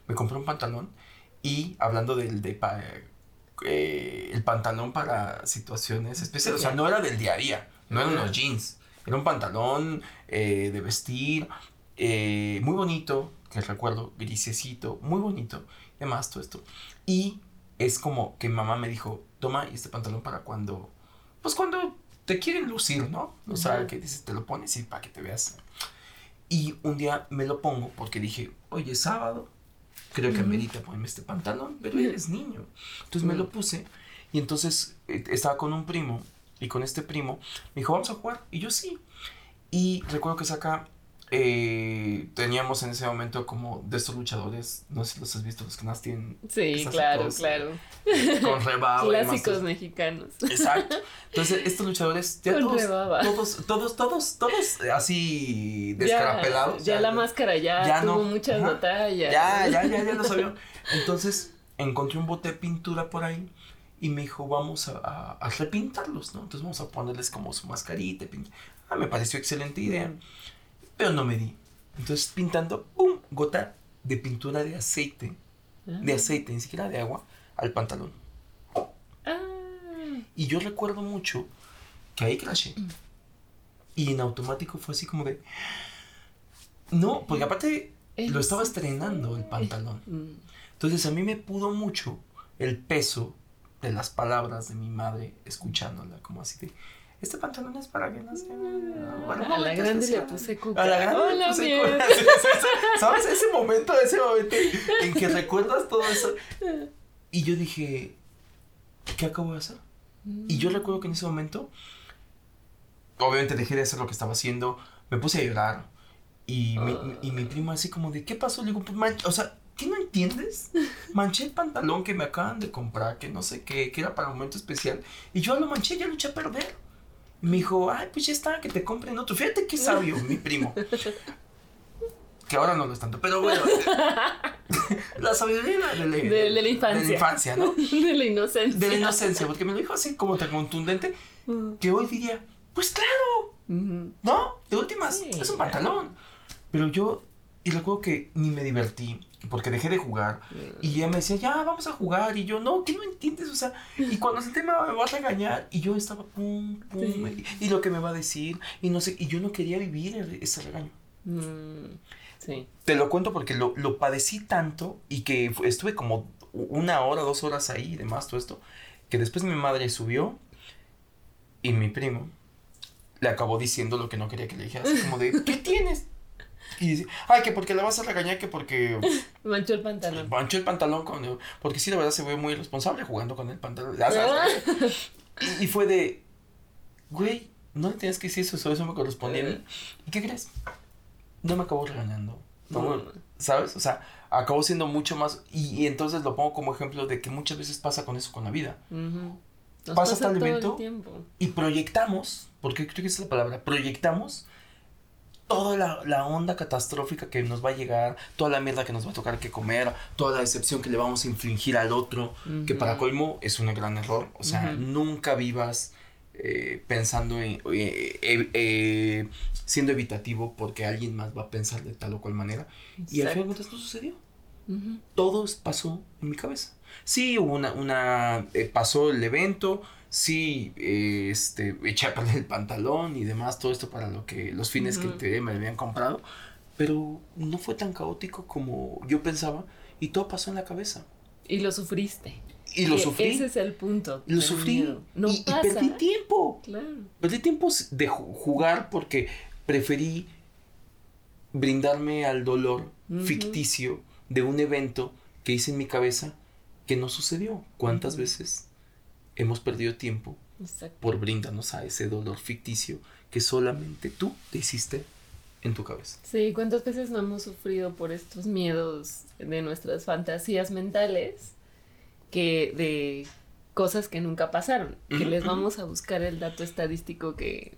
Me compró un pantalón y hablando del de, eh, el pantalón para situaciones especiales, o sea, no era del día a día, no eran unos jeans, era un pantalón eh, de vestir, eh, muy bonito, que recuerdo, grisecito, muy bonito, demás, todo esto. Y es como que mamá me dijo, toma este pantalón para cuando, pues cuando te quieren lucir, ¿no? O sea, que dices, te lo pones y para que te veas. Y un día me lo pongo porque dije, oye, es sábado, creo que amerita ponerme este pantalón, pero eres niño. Entonces me lo puse y entonces eh, estaba con un primo y con este primo me dijo, vamos a jugar. Y yo sí. Y recuerdo que saca eh, teníamos en ese momento como de estos luchadores, no sé si los has visto, los que más tienen. Sí, claro, claro. Con rebaba. Clásicos mexicanos. Exacto. Entonces, estos luchadores, ya todos, todos, todos, todos, todos, así descarapelados. Ya, la máscara ya, tuvo muchas batallas. Ya, ya, ya, ya lo sabía. Entonces, encontré un bote de pintura por ahí y me dijo, vamos a, a, repintarlos, ¿no? Entonces vamos a ponerles como su mascarita. Ah, me pareció excelente idea pero no me di. Entonces pintando, ¡pum! Gota de pintura de aceite, de aceite, ni siquiera de agua, al pantalón. Ah. Y yo recuerdo mucho que ahí crashé. Y en automático fue así como de... No, porque aparte lo estaba estrenando el pantalón. Mm. Entonces a mí me pudo mucho el peso de las palabras de mi madre escuchándola, como así de este pantalón es para que no se... a la grande le puse cuca. A la grande le puse cuca. ¿Sabes? Ese momento, ese momento en que recuerdas todo eso. Y yo dije, ¿qué acabo de hacer? Y yo recuerdo que en ese momento, obviamente dejé de hacer lo que estaba haciendo, me puse a llorar. Y, mi, y mi prima así como de, ¿qué pasó? Le digo, pues, o sea, ¿qué no entiendes? Manché el pantalón que me acaban de comprar, que no sé qué, que era para un momento especial. Y yo lo manché, ya lo eché a perder. Me dijo, ay, pues ya está, que te compren otro. Fíjate qué sabio, mi primo. Que ahora no lo es tanto, pero bueno. la sabiduría de, la infancia. De la infancia, ¿no? De la inocencia. De la inocencia, porque me lo dijo así como tan contundente mm. que hoy diría, pues claro, ¿no? De últimas, es un pantalón. Pero yo, y recuerdo que ni me divertí, porque dejé de jugar. Y ella me decía, ya, vamos a jugar. Y yo, no, ¿qué no entiendes? O sea, y cuando se tema me vas a regañar. Y yo estaba, pum, pum. Y, lo que me va a decir. Y no sé, y yo no quería vivir ese regaño. Mm, sí. Te lo cuento porque lo, lo padecí tanto y que estuve como una hora, dos horas ahí y demás, todo esto. Que después mi madre subió y mi primo le acabó diciendo lo que no quería que le dijera. Así como de, ¿qué tienes? Y dice, ay, que porque la vas a regañar, que porque... Manchó el pantalón. Manchó el pantalón con... Porque sí, la verdad se ve muy irresponsable jugando con el pantalón. y, fue de, güey, no le tenías que decir eso, eso me correspondía. ¿Y qué crees? No me acabó regañando. No, ¿Sabes? O sea, acabó siendo mucho más... Y, entonces lo pongo como ejemplo de que muchas veces pasa con eso con la vida. pasa, tal evento y proyectamos, porque creo que esa es la palabra, proyectamos toda la, onda catastrófica que nos va a llegar, toda la mierda que nos va a tocar que comer, toda la decepción que le vamos a infligir al otro, que para colmo es un gran error. O sea, nunca vivas eh, pensando en, eh, eh, siendo evitativo porque alguien más va a pensar de tal o cual manera. Y al final no sucedió. Todo pasó en mi cabeza. Sí, hubo una, una pasó el evento, sí, este, eché a perder el pantalón y demás, todo esto para lo que, los fines que te, me habían comprado, pero no fue tan caótico como yo pensaba y todo pasó en la cabeza. Y lo sufriste. Y lo Que sufrí. Ese es el punto. Lo sufrí miedo. No y, y pasa. perdí tiempo. Claro. Perdí tiempo de ju- jugar porque preferí brindarme al dolor ficticio de un evento que hice en mi cabeza que no sucedió. ¿Cuántas veces hemos perdido tiempo Exacto. por brindarnos a ese dolor ficticio que solamente tú te hiciste en tu cabeza? Sí, ¿cuántas veces no hemos sufrido por estos miedos de nuestras fantasías mentales que de cosas que nunca pasaron? Que les vamos a buscar el dato estadístico que,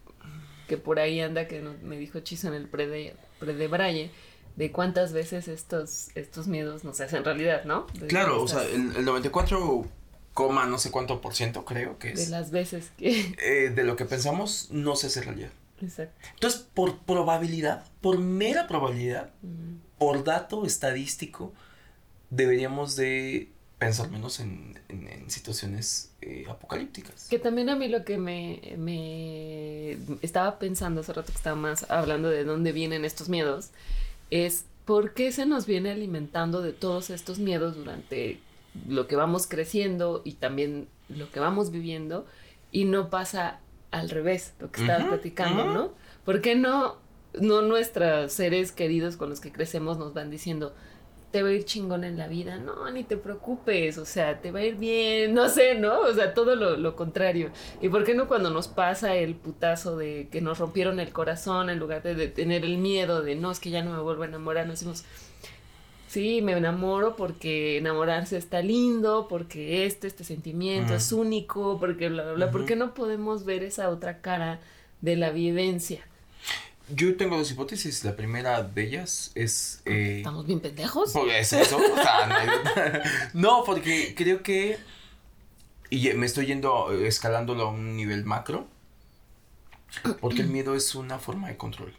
que por ahí anda, que me dijo Chizo en el pre de, pre de Braille, de cuántas veces estos, estos miedos nos hacen realidad, ¿no? De Claro, o sea, el, el 94, coma no sé cuánto por ciento creo que de es. las veces que... eh, de lo que pensamos no se hace realidad. Exacto. Entonces, por probabilidad, por mera probabilidad, por dato estadístico, deberíamos de pensar menos en, en- en situaciones eh, apocalípticas. Que también a mí lo que me, me estaba pensando hace rato que estaba más hablando de dónde vienen estos miedos, es por qué se nos viene alimentando de todos estos miedos durante lo que vamos creciendo y también lo que vamos viviendo y no pasa al revés, lo que estabas Ujú, platicando. ¿no? ¿Por qué no, no nuestros seres queridos con los que crecemos nos van diciendo, te va a ir chingón en la vida. No, ni te preocupes, o sea, te va a ir bien, no sé, ¿no? O sea, todo lo, lo contrario. ¿Y por qué no cuando nos pasa el putazo de que nos rompieron el corazón, en lugar de, de tener el miedo de, no, es que ya no me vuelvo a enamorar, nos decimos, sí, me enamoro porque enamorarse está lindo, porque este, este sentimiento es único, porque bla, bla, bla. ¿Por qué no podemos ver esa otra cara de la vivencia? Yo tengo dos hipótesis. La primera de ellas es... eh, ¿Estamos bien pendejos? Pues eso, o sea, no, no, porque creo que, y me estoy yendo, eh, escalándolo a un nivel macro, porque el miedo es una forma de control.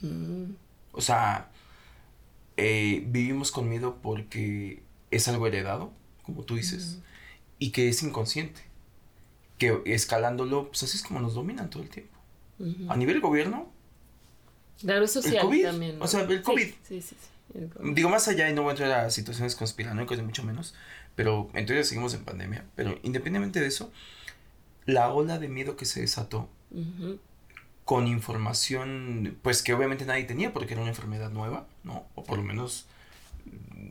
Mm, O sea, eh, vivimos con miedo porque es algo heredado, como tú dices, y que es inconsciente. Que escalándolo, pues así es como nos dominan todo el tiempo. ujú. A nivel gobierno, Claro, social COVID, también. ¿no? o sea, el COVID. Sí, sí, sí. el COVID. Digo, más allá, y no voy a entrar a situaciones conspiranoicas, ni mucho menos, pero en teoría seguimos en pandemia. Pero independientemente de eso, la ola de miedo que se desató Ujú, con información, pues que obviamente nadie tenía porque era una enfermedad nueva, ¿no? O por lo menos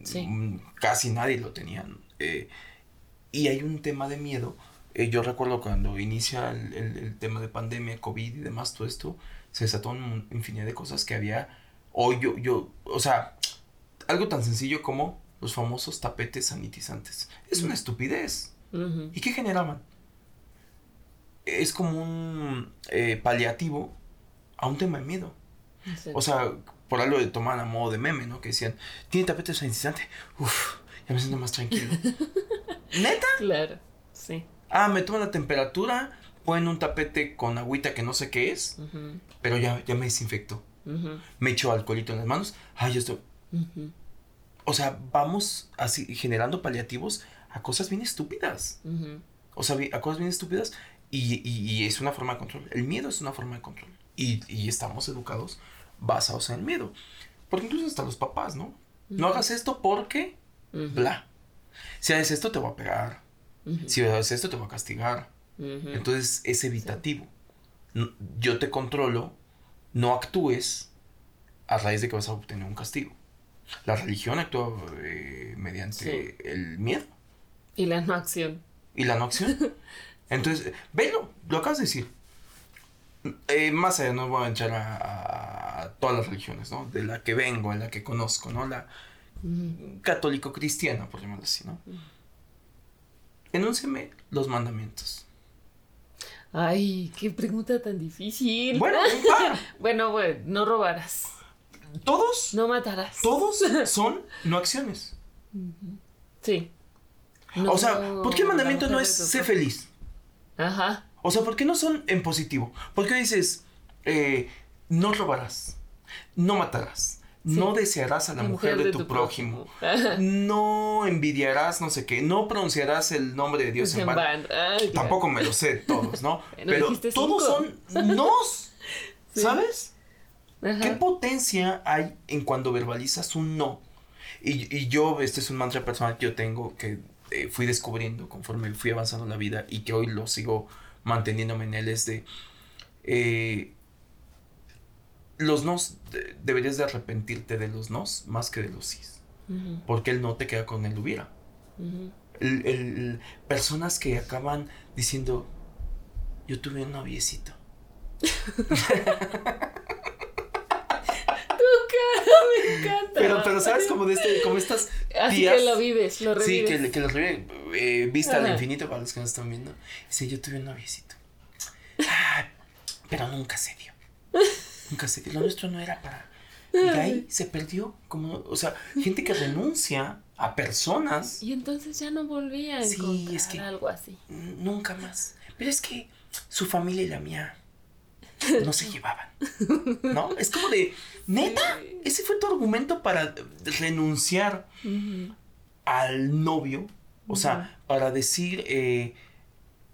Sí. mm, casi nadie lo tenía. Eh, y hay un tema de miedo. eh, yo recuerdo cuando inicia el, el- el tema de pandemia, COVID y demás, todo esto, se desató una infinidad de cosas que había. Hoy yo, yo, o sea, algo tan sencillo como los famosos tapetes sanitizantes. Es una estupidez. ¿Y qué generaban? Es como un eh, paliativo a un tema de miedo. Sí. O sea, por algo de tomar a modo de meme, ¿no? Que decían, tiene tapete sanitizante. Uf, ya me siento más tranquilo. ¿Neta? Claro, sí. Ah, me toman la temperatura, ponen un tapete con agüita que no sé qué es, pero ya, ya me desinfectó. Me echo alcoholito en las manos. Ah, ya estoy. O sea, vamos así generando paliativos a cosas bien estúpidas. O sea, a cosas bien estúpidas y, y- y es una forma de control. El miedo es una forma de control. Y, y estamos educados basados en el miedo. Porque incluso hasta los papás, ¿no? No hagas esto porque, bla. Si haces esto te voy a pegar. Si haces esto te voy a castigar. Entonces es evitativo. Yo te controlo, no actúes a raíz de que vas a obtener un castigo. La religión actúa eh, mediante Sí. el miedo Y la no acción. y la no acción. Entonces, velo, lo acabas de decir. Eh, más allá, no voy a entrar a, a todas las religiones, ¿no? De la que vengo, en la que conozco, ¿no? La católico-cristiana, por llamarlo así, ¿no? Enúnciame los mandamientos. Ay, qué pregunta tan difícil. Bueno, Bueno, bueno, no robarás. todos, No matarás. todos son no acciones. Sí. o sea, ¿por qué el No, mandamiento no mujer es propio- feliz? Ajá. O sea, ¿por qué no son en positivo? ¿Por qué dices, eh, no robarás, no matarás, no desearás a la, mujer, de, tu, prójimo, no envidiarás no sé qué, no pronunciarás el nombre de Dios en En vano? van. Tampoco me lo sé todos, ¿no? Pero todos son nos, Sí. ¿sabes? Ajá. ¿Qué potencia hay en cuando verbalizas un no? Y, y yo, este es un mantra personal que yo tengo que eh, fui descubriendo conforme fui avanzando en la vida y que hoy lo sigo manteniéndome en él es de eh, los nos deberías de arrepentirte de los nos más que de los sís porque él no te queda con el hubiera. El, el, personas que acaban diciendo yo tuve un noviecito me encanta. Pero, pero sabes como de este, como estas Así que lo vives, lo revives. Sí, que, que lo revives, eh, vista al infinito para los que nos están viendo. Dice, yo tuve un noviecito. Ah, pero nunca se dio. Nunca se dio. Lo nuestro no era para. Y ahí se perdió. Como, o sea, gente que renuncia a personas. Y entonces ya no volvía a sí, es que algo así. Nunca más. Pero es que su familia y la mía no se llevaban. ¿No? Es como de, neta, ese fue tu argumento para renunciar al novio. O sea, para decir, eh,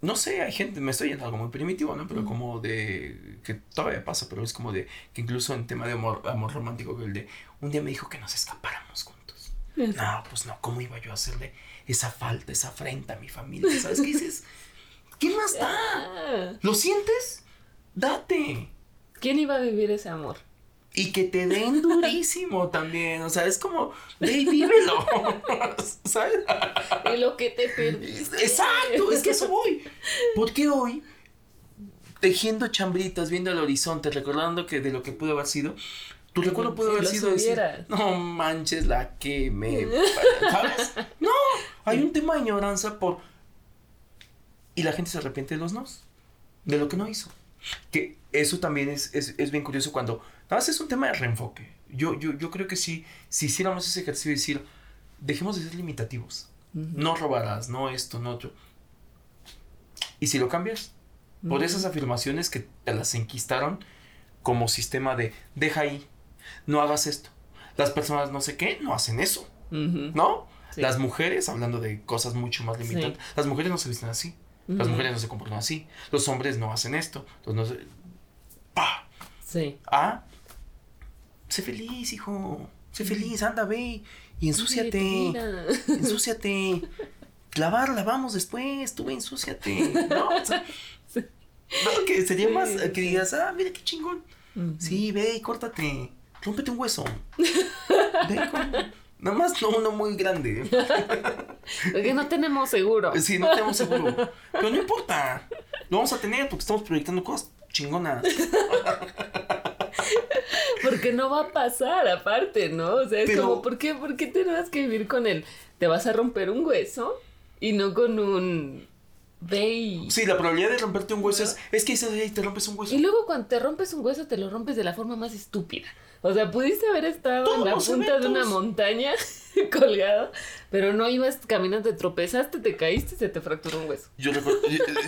no sé, hay gente, me estoy yendo algo muy primitivo, ¿no? Pero como de, que todavía pasa, pero es como de, que incluso en tema de amor, amor romántico, el de, un día me dijo que nos escapáramos juntos. No, pues no, ¿cómo iba yo a hacerle esa falta, esa afrenta a mi familia? ¿Sabes qué dices? ¿Qué más da? Ah. ¿Lo sientes? Date. ¿Quién iba a vivir ese amor? Y que te den durísimo también. O sea, es como, ve y vívelo. ¿Sabes? Y lo que te perdiste. Exacto, es que eso voy. Porque hoy, tejiendo chambritas, viendo el horizonte, recordando que de lo que pudo haber sido, tu recuerdo pudo haber sido decir, no manches la que me. ¿Sabes? No, hay un tema de añoranza por. Y la gente se arrepiente de los nos, de lo que no hizo. Que eso también es, es, bien curioso cuando... Nada más es un tema de reenfoque. Yo, yo, yo creo que sí, si hiciéramos ese ejercicio de decir, dejemos de ser limitativos. No robarás, no esto, no otro. Y si lo cambias, por esas afirmaciones que te las enquistaron como sistema de, deja ahí, no hagas esto. Las personas no sé qué, no hacen eso. ¿No? Las mujeres, hablando de cosas mucho más limitantes, las mujeres no se visten así. Las mujeres no se comportan así. Los hombres no hacen esto. Los no ¡Pah! Sí. Ah, sé feliz, hijo. Sé feliz, anda, ve. Y ensúciate. ensúciate. Lavar, lavamos después. Tú ensúciate. No, no que sería más que digas, ah, mira qué chingón. Sí, ve y córtate. Rómpete un hueso. ve Nada más no uno muy grande. Porque no tenemos seguro. Sí, no tenemos seguro. Pero no importa. Lo vamos a tener porque estamos proyectando cosas chingonas. Porque no va a pasar, aparte, ¿no? O sea, es como, ¿por qué, ¿por qué vas que vivir con él? ¿Te vas a romper un hueso? Y no con un Ve Sí, la probabilidad de romperte un hueso es, es que te rompes un hueso. Y luego cuando te rompes un hueso, te lo rompes de la forma más estúpida. O sea, pudiste haber estado en la punta de una montaña colgado, pero no ibas caminando, te tropezaste, te caíste y se te fracturó un hueso. Yo recuerdo,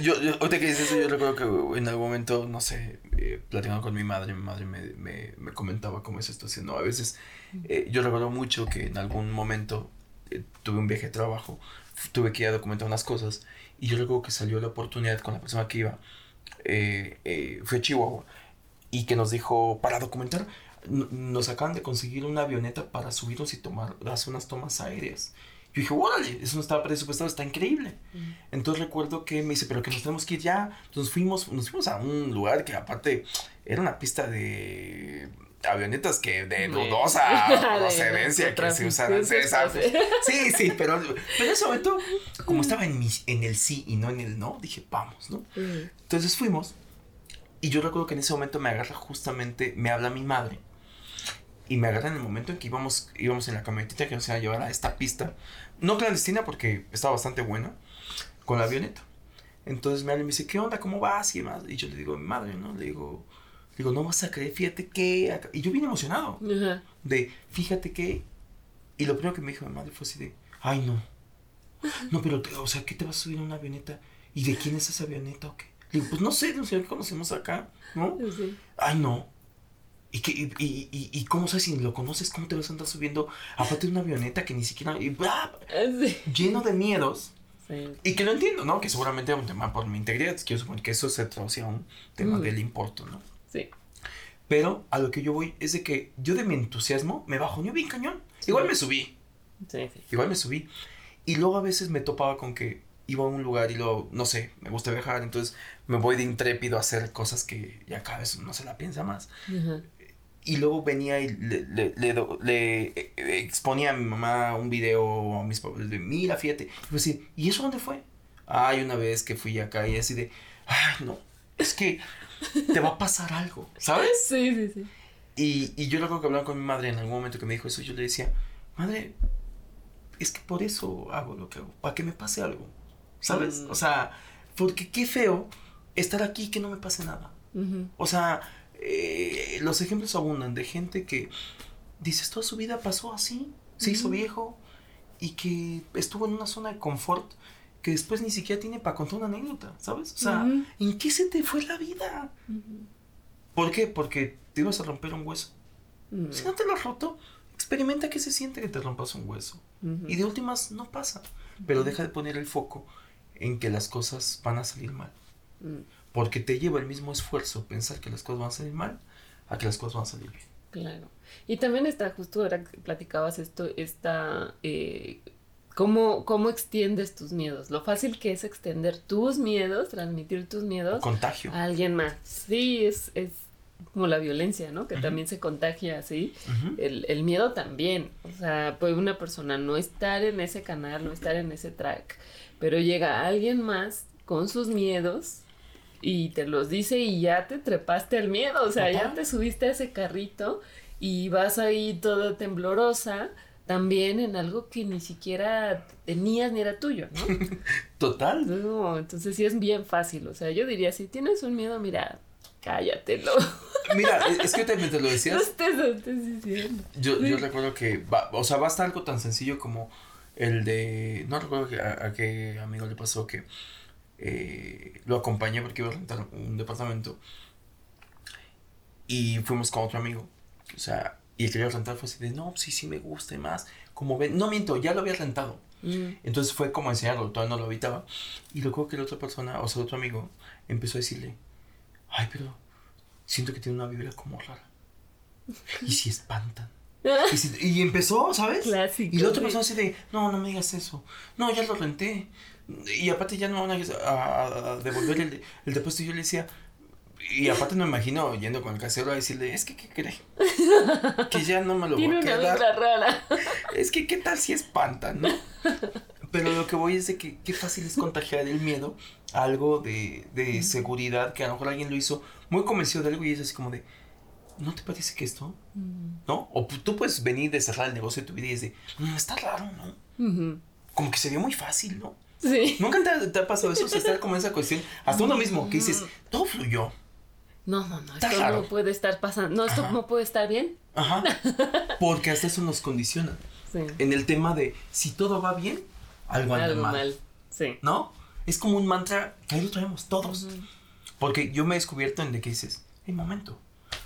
yo, ahorita que dices eso, yo recuerdo que en algún momento, no sé, eh, platicando con mi madre, mi madre me, me, me comentaba cómo es esto, no, a veces, eh, yo recuerdo mucho que en algún momento eh, tuve un viaje de trabajo, tuve que ir a documentar unas cosas, y yo recuerdo que salió la oportunidad con la persona que iba, fue a Chihuahua, y que nos dijo, para documentar, nos acaban de conseguir una avioneta para subirnos y tomar, hacer unas tomas aéreas. Yo dije, órale, eso no estaba presupuestado, está increíble. Entonces recuerdo que me dice, pero que nos tenemos que ir ya. Entonces fuimos, nos fuimos a un lugar que aparte era una pista de avionetas que de dudosa procedencia que se usan. Sí, sí, pero, pero en ese momento, como estaba en, mi, en el sí y no en el no, dije, vamos, ¿no? Entonces fuimos y yo recuerdo que en ese momento me agarra justamente, me habla mi madre y me agarra en el momento en que íbamos, íbamos en la camionetita que nos iba a llevar a esta pista, no clandestina porque estaba bastante buena, con la avioneta. Entonces me habla y me dice, ¿qué onda? ¿Cómo vas? Y, demás. y yo le digo, madre, ¿no? Le digo, digo, no vas a creer, fíjate que... Y yo vine emocionado. De, fíjate que... Y lo primero que me dijo mi madre fue así de, ay, no. No, pero, o sea, ¿qué te vas a subir a una avioneta? ¿Y de quién es esa avioneta o qué? Le digo, pues no sé, no sé, que conocemos acá, ¿no? Ay, no. ¿Y, qué, y, y, y, cómo sabes si lo conoces? ¿Cómo te vas a andar subiendo? Aparte de una avioneta que ni siquiera... Y, Lleno de miedos. Y que lo entiendo, ¿no? Que seguramente es un tema por mi integridad. Quiero suponer que eso se traduce a un tema del importo, ¿no? Sí. Pero a lo que yo voy es de que yo de mi entusiasmo me bajo yo bien cañón. Igual me subí. Sí, sí. Igual me subí. Y luego a veces me topaba con que iba a un lugar y luego, no sé, me gusta viajar, entonces me voy de intrépido a hacer cosas que ya cada vez no se la piensa más. Ajá. Y luego venía y le, le, le, le, eh, exponía a mi mamá un video a mis papás de, mira, fíjate. Y pues ¿y eso dónde fue? Ay, una vez que fui acá y así de, ay, no, es que te va a pasar algo, ¿sabes? Sí, sí, sí. Y, y yo recuerdo que hablaba con mi madre en algún momento que me dijo eso, yo le decía, madre, es que por eso hago lo que hago, para que me pase algo, ¿sabes? Mm. O sea, porque qué feo estar aquí que no me pase nada. O sea, eh, los ejemplos abundan de gente que dices, toda su vida pasó así, se hizo viejo y que estuvo en una zona de confort que después ni siquiera tiene para contar una anécdota, ¿sabes? O sea. ¿en qué se te fue la vida? ¿Por qué? Porque te ibas a romper un hueso. Si no te lo has roto, experimenta qué se siente que te rompas un hueso. Y de últimas no pasa. Pero deja de poner el foco en que las cosas van a salir mal. Porque te lleva el mismo esfuerzo pensar que las cosas van a salir mal a que las cosas van a salir bien. Claro. Y también está, justo ahora que platicabas esto, está, eh, ¿cómo, cómo extiendes tus miedos? Lo fácil que es extender tus miedos, transmitir tus miedos Contagio. a alguien más. Sí, es, es como la violencia, ¿no? Que también se contagia así. El, el miedo también. O sea, puede una persona no estar en ese canal, no estar en ese track, pero llega alguien más con sus miedos y te los dice y ya te trepaste al miedo. O sea, ya te subiste a ese carrito y vas ahí toda temblorosa. También en algo que ni siquiera tenías ni era tuyo, ¿no? Total. No, entonces sí es bien fácil. O sea, yo diría, si tienes un miedo, mira, cállatelo. Mira, es- que ahorita te lo No decías. estés, no estés diciendo. Yo, yo recuerdo que, va, o sea, basta algo tan sencillo como el de, no recuerdo que- a, a qué amigo le pasó que eh, lo acompañé porque iba a rentar un departamento y fuimos con otro amigo, o sea, y el que iba a rentar fue así de, no, sí, sí me gusta y más, como ven, no miento, ya lo había rentado, Mm, entonces fue como enseñarlo, todavía no lo habitaba, y recuerdo que la otra persona, o sea, otro amigo, empezó a decirle, ay, pero siento que tiene una vibra como rara, y si espantan. Y, si- y empezó, ¿sabes? Clásico. Y la otra persona así de, no, no me digas eso. No, ya lo renté. Y aparte ya no van a, a- a devolver el, el depósito. Yo le decía, y aparte no me imagino yendo con el casero a decirle, es que, ¿qué cree? Que ya no me lo voy Tiene a una quedar. rara. Es que, ¿qué tal si espantan, no? Pero lo que voy es de que qué fácil es contagiar el miedo a algo de, de seguridad que a lo mejor alguien lo hizo muy convencido de algo y es así como de, ¿no te parece que esto? ¿No? O tú puedes venir de cerrar el negocio de tu vida y es de, "Mm, está raro, ¿no? Como que se muy fácil, ¿no? Sí. ¿Nunca te, ha- te ha pasado eso? O sea, estar como en esa cuestión, hasta uno mismo, que dices, todo fluyó. No, no, no, esto no puede estar pasando. No, esto Ajá. no puede estar bien. Ajá. Porque hasta eso nos condiciona. Sí. En el tema de, si todo va bien, algo anda Algo mal. mal. Sí. ¿No? Es como un mantra que ahí lo traemos todos. Porque yo me he descubierto en de que dices, hey, momento,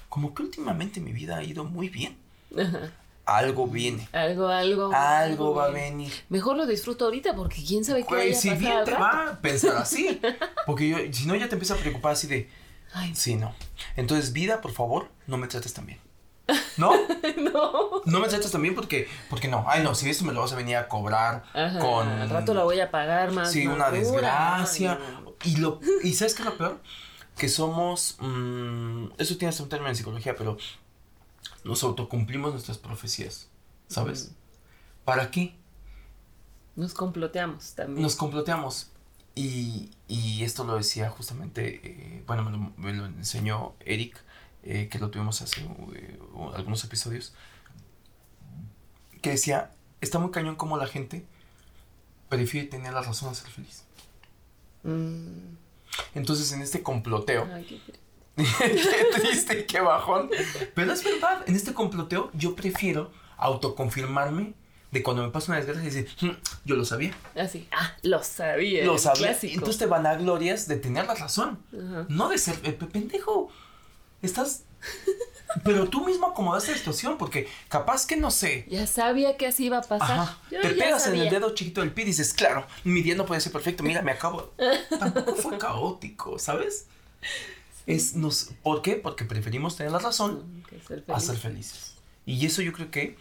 como que últimamente mi vida ha ido muy bien. Ajá. Algo viene. Algo, algo. Algo va a venir. Mejor lo disfruto ahorita porque quién sabe qué vaya a si pasar bien te rato. va a pensar así. Porque yo, si no, ya te empieza a preocupar así de, Ay, sí, no. Entonces, vida, por favor, no me trates tan bien. ¿No? no. No me trates tan bien porque, porque no. Ay, no, si esto me lo vas a venir a cobrar Ajá. con... Al rato la voy a pagar más. Sí, una desgracia. Ay. Y lo y ¿sabes qué es lo peor? Que somos mm, eso tiene hasta un término en psicología, pero nos autocumplimos nuestras profecías, ¿sabes? ¿Para qué? Nos comploteamos también. Nos comploteamos. Y, y esto lo decía justamente, eh, bueno, me lo, me lo enseñó Eric, eh, que lo tuvimos hace eh, algunos episodios, que decía, está muy cañón como la gente prefiere tener la razón a ser feliz. Mm. Entonces en este comploteo, Ay, qué triste. qué triste, qué bajón, pero es verdad, en este comploteo yo prefiero autoconfirmarme de cuando me pasa una desgracia y decir, "Mm, yo lo sabía, Así. Ah, lo sabía. lo sabía. Clásico. Entonces te vanaglorias de tener la razón. No de ser eh, pe- pendejo. Estás. Pero tú mismo acomodaste la situación porque capaz que no sé. Ya sabía que así iba a pasar. Ajá. Yo Te pegas en el dedo chiquito del pie y dices, claro, mi día no puede ser perfecto. Mira, me acabo. Tampoco fue caótico, ¿sabes? Es nos. ¿Por qué? Porque preferimos tener la razón ser a ser felices. Y eso yo creo que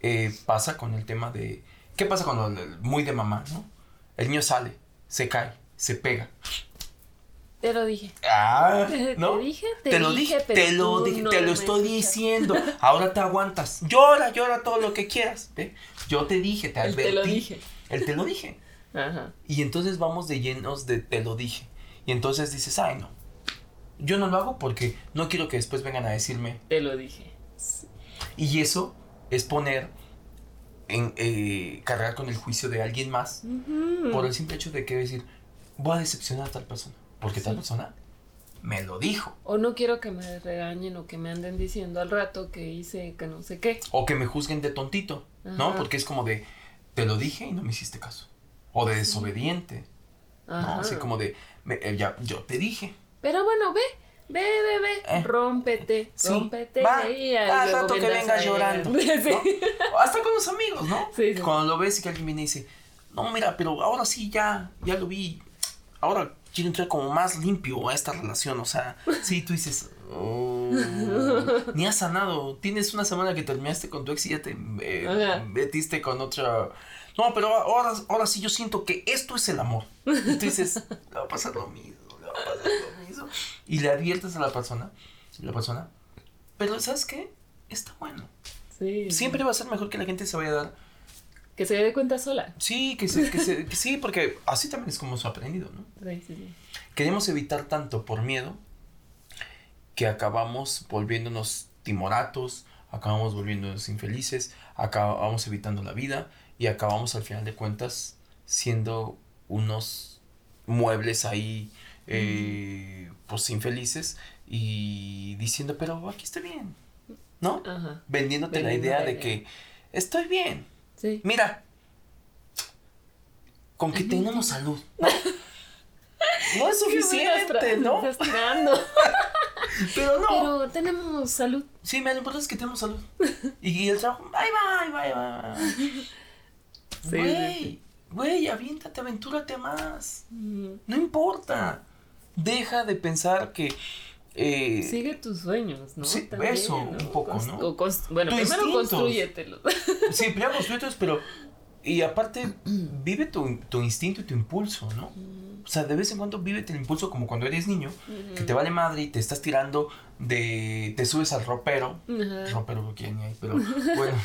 eh, pasa con el tema de... ¿Qué pasa cuando el- muy de mamá, no? El niño sale, se cae, se pega. Te lo dije. Ah, Te- ¿no? te dije, te te lo dije, dije, pero te lo dije, no te lo estoy escuchas. diciendo. Ahora te aguantas. Llora, llora todo lo que quieras. Yo te dije, te El advertí. te lo dije. El te lo dije. Ajá. Y entonces vamos de llenos de te lo dije. Y entonces dices, ay, no. Yo no lo hago porque no quiero que después vengan a decirme. Te lo dije. Y eso es poner en eh, cargar con el juicio de alguien más por el simple hecho de que decir, voy a decepcionar a tal persona. Porque tal persona me lo dijo. O no quiero que me regañen o que me anden diciendo al rato que hice que no sé qué. O que me juzguen de tontito, ¿no? Porque es como de, te lo dije y no me hiciste caso. O de desobediente, Ajá. ¿no? Así como de, me- eh, ya, yo te dije. Pero bueno, ve, ve, ve, ve. Eh. Rómpete, Sí, rómpete. va, y cada luego rato que vengas llorando. ¿no? Hasta con los amigos, ¿no? Sí, sí. Cuando lo ves y que alguien viene y dice, no, mira, pero ahora sí ya, ya lo vi. Ahora quiero entrar como más limpio a esta relación. O sea, sí, tú dices, "Oh, ni has sanado. Tienes una semana que terminaste con tu ex y ya te eh, metiste con otra. No, pero ahora, ahora sí yo siento que esto es el amor. Y tú dices, le va a pasar lo mismo, Y le adviertes a la persona, la persona, pero ¿sabes qué? Está bueno. Sí. Siempre va a ser mejor que la gente se vaya a dar. Que se dé cuenta sola. Sí, que, se, que, se- que sí, porque así también es como se ha aprendido, ¿no? Sí, sí, sí. Queremos evitar tanto por miedo que acabamos volviéndonos timoratos, acabamos volviéndonos infelices, acabamos evitando la vida y acabamos al final de cuentas siendo unos muebles ahí eh, pues infelices y diciendo pero aquí estoy bien, ¿no? Ajá. Vendiéndote la idea de que estoy bien, Sí. Mira, con que tengamos salud. No, es suficiente, ¿no? Estás tirando. Pero no. Pero tenemos salud. Sí, me lo importante es que tenemos salud. Y, el trabajo, ahí va, ahí va, ahí va. sí, Güey, sí. güey, aviéntate, aventúrate más. Mm. No importa. Deja de pensar que. eh, Sigue tus sueños, ¿no? sí, También, eso, un poco, ¿no? o bueno, Tu primero instintos. construyetelos. Sí, primero construyes, pero. Y aparte, vive tu, tu instinto y tu impulso, ¿no? O sea, de vez en cuando vive el impulso como cuando eres niño, que te vale madre y te estás tirando de. Te subes al ropero. Ajá. Ropero lo que ni hay, pero bueno.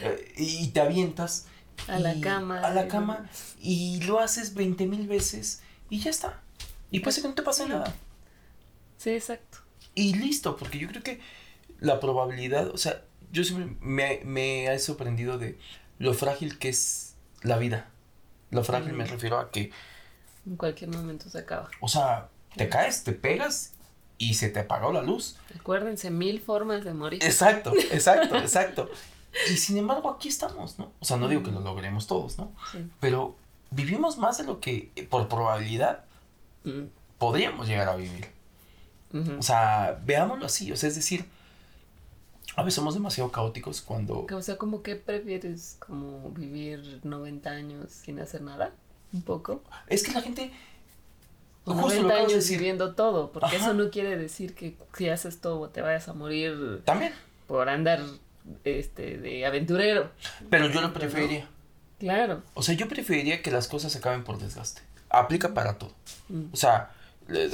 eh, y te avientas. A la cama. A la cama. Y lo haces 20 mil veces y ya está. Y puede ser que no te pase nada. Sí, exacto. Y listo, porque yo creo que la probabilidad, o sea, yo siempre me, me he sorprendido de lo frágil que es la vida. Lo frágil me refiero a que, En cualquier momento se acaba. o sea, te caes, te pegas y se te apagó la luz. Acuérdense, mil formas de morir. Exacto, exacto, exacto. Y sin embargo, aquí estamos, ¿no? O sea, no digo que lo logremos todos, ¿no? Sí. Pero vivimos más de lo que por probabilidad Mm. podríamos llegar a vivir. O sea, veámoslo así, o sea, es decir, a veces somos demasiado caóticos cuando... O sea, como que prefieres como vivir 90 años sin hacer nada, un poco. Es que la gente... O Justo lo 90 acabas de años decir. viviendo todo, porque Ajá. eso no quiere decir que si haces todo te vayas a morir También, por andar este de aventurero. pero yo lo preferiría. Claro. O sea, yo preferiría que las cosas se acaben por desgaste. Aplica para todo. Mm. O sea,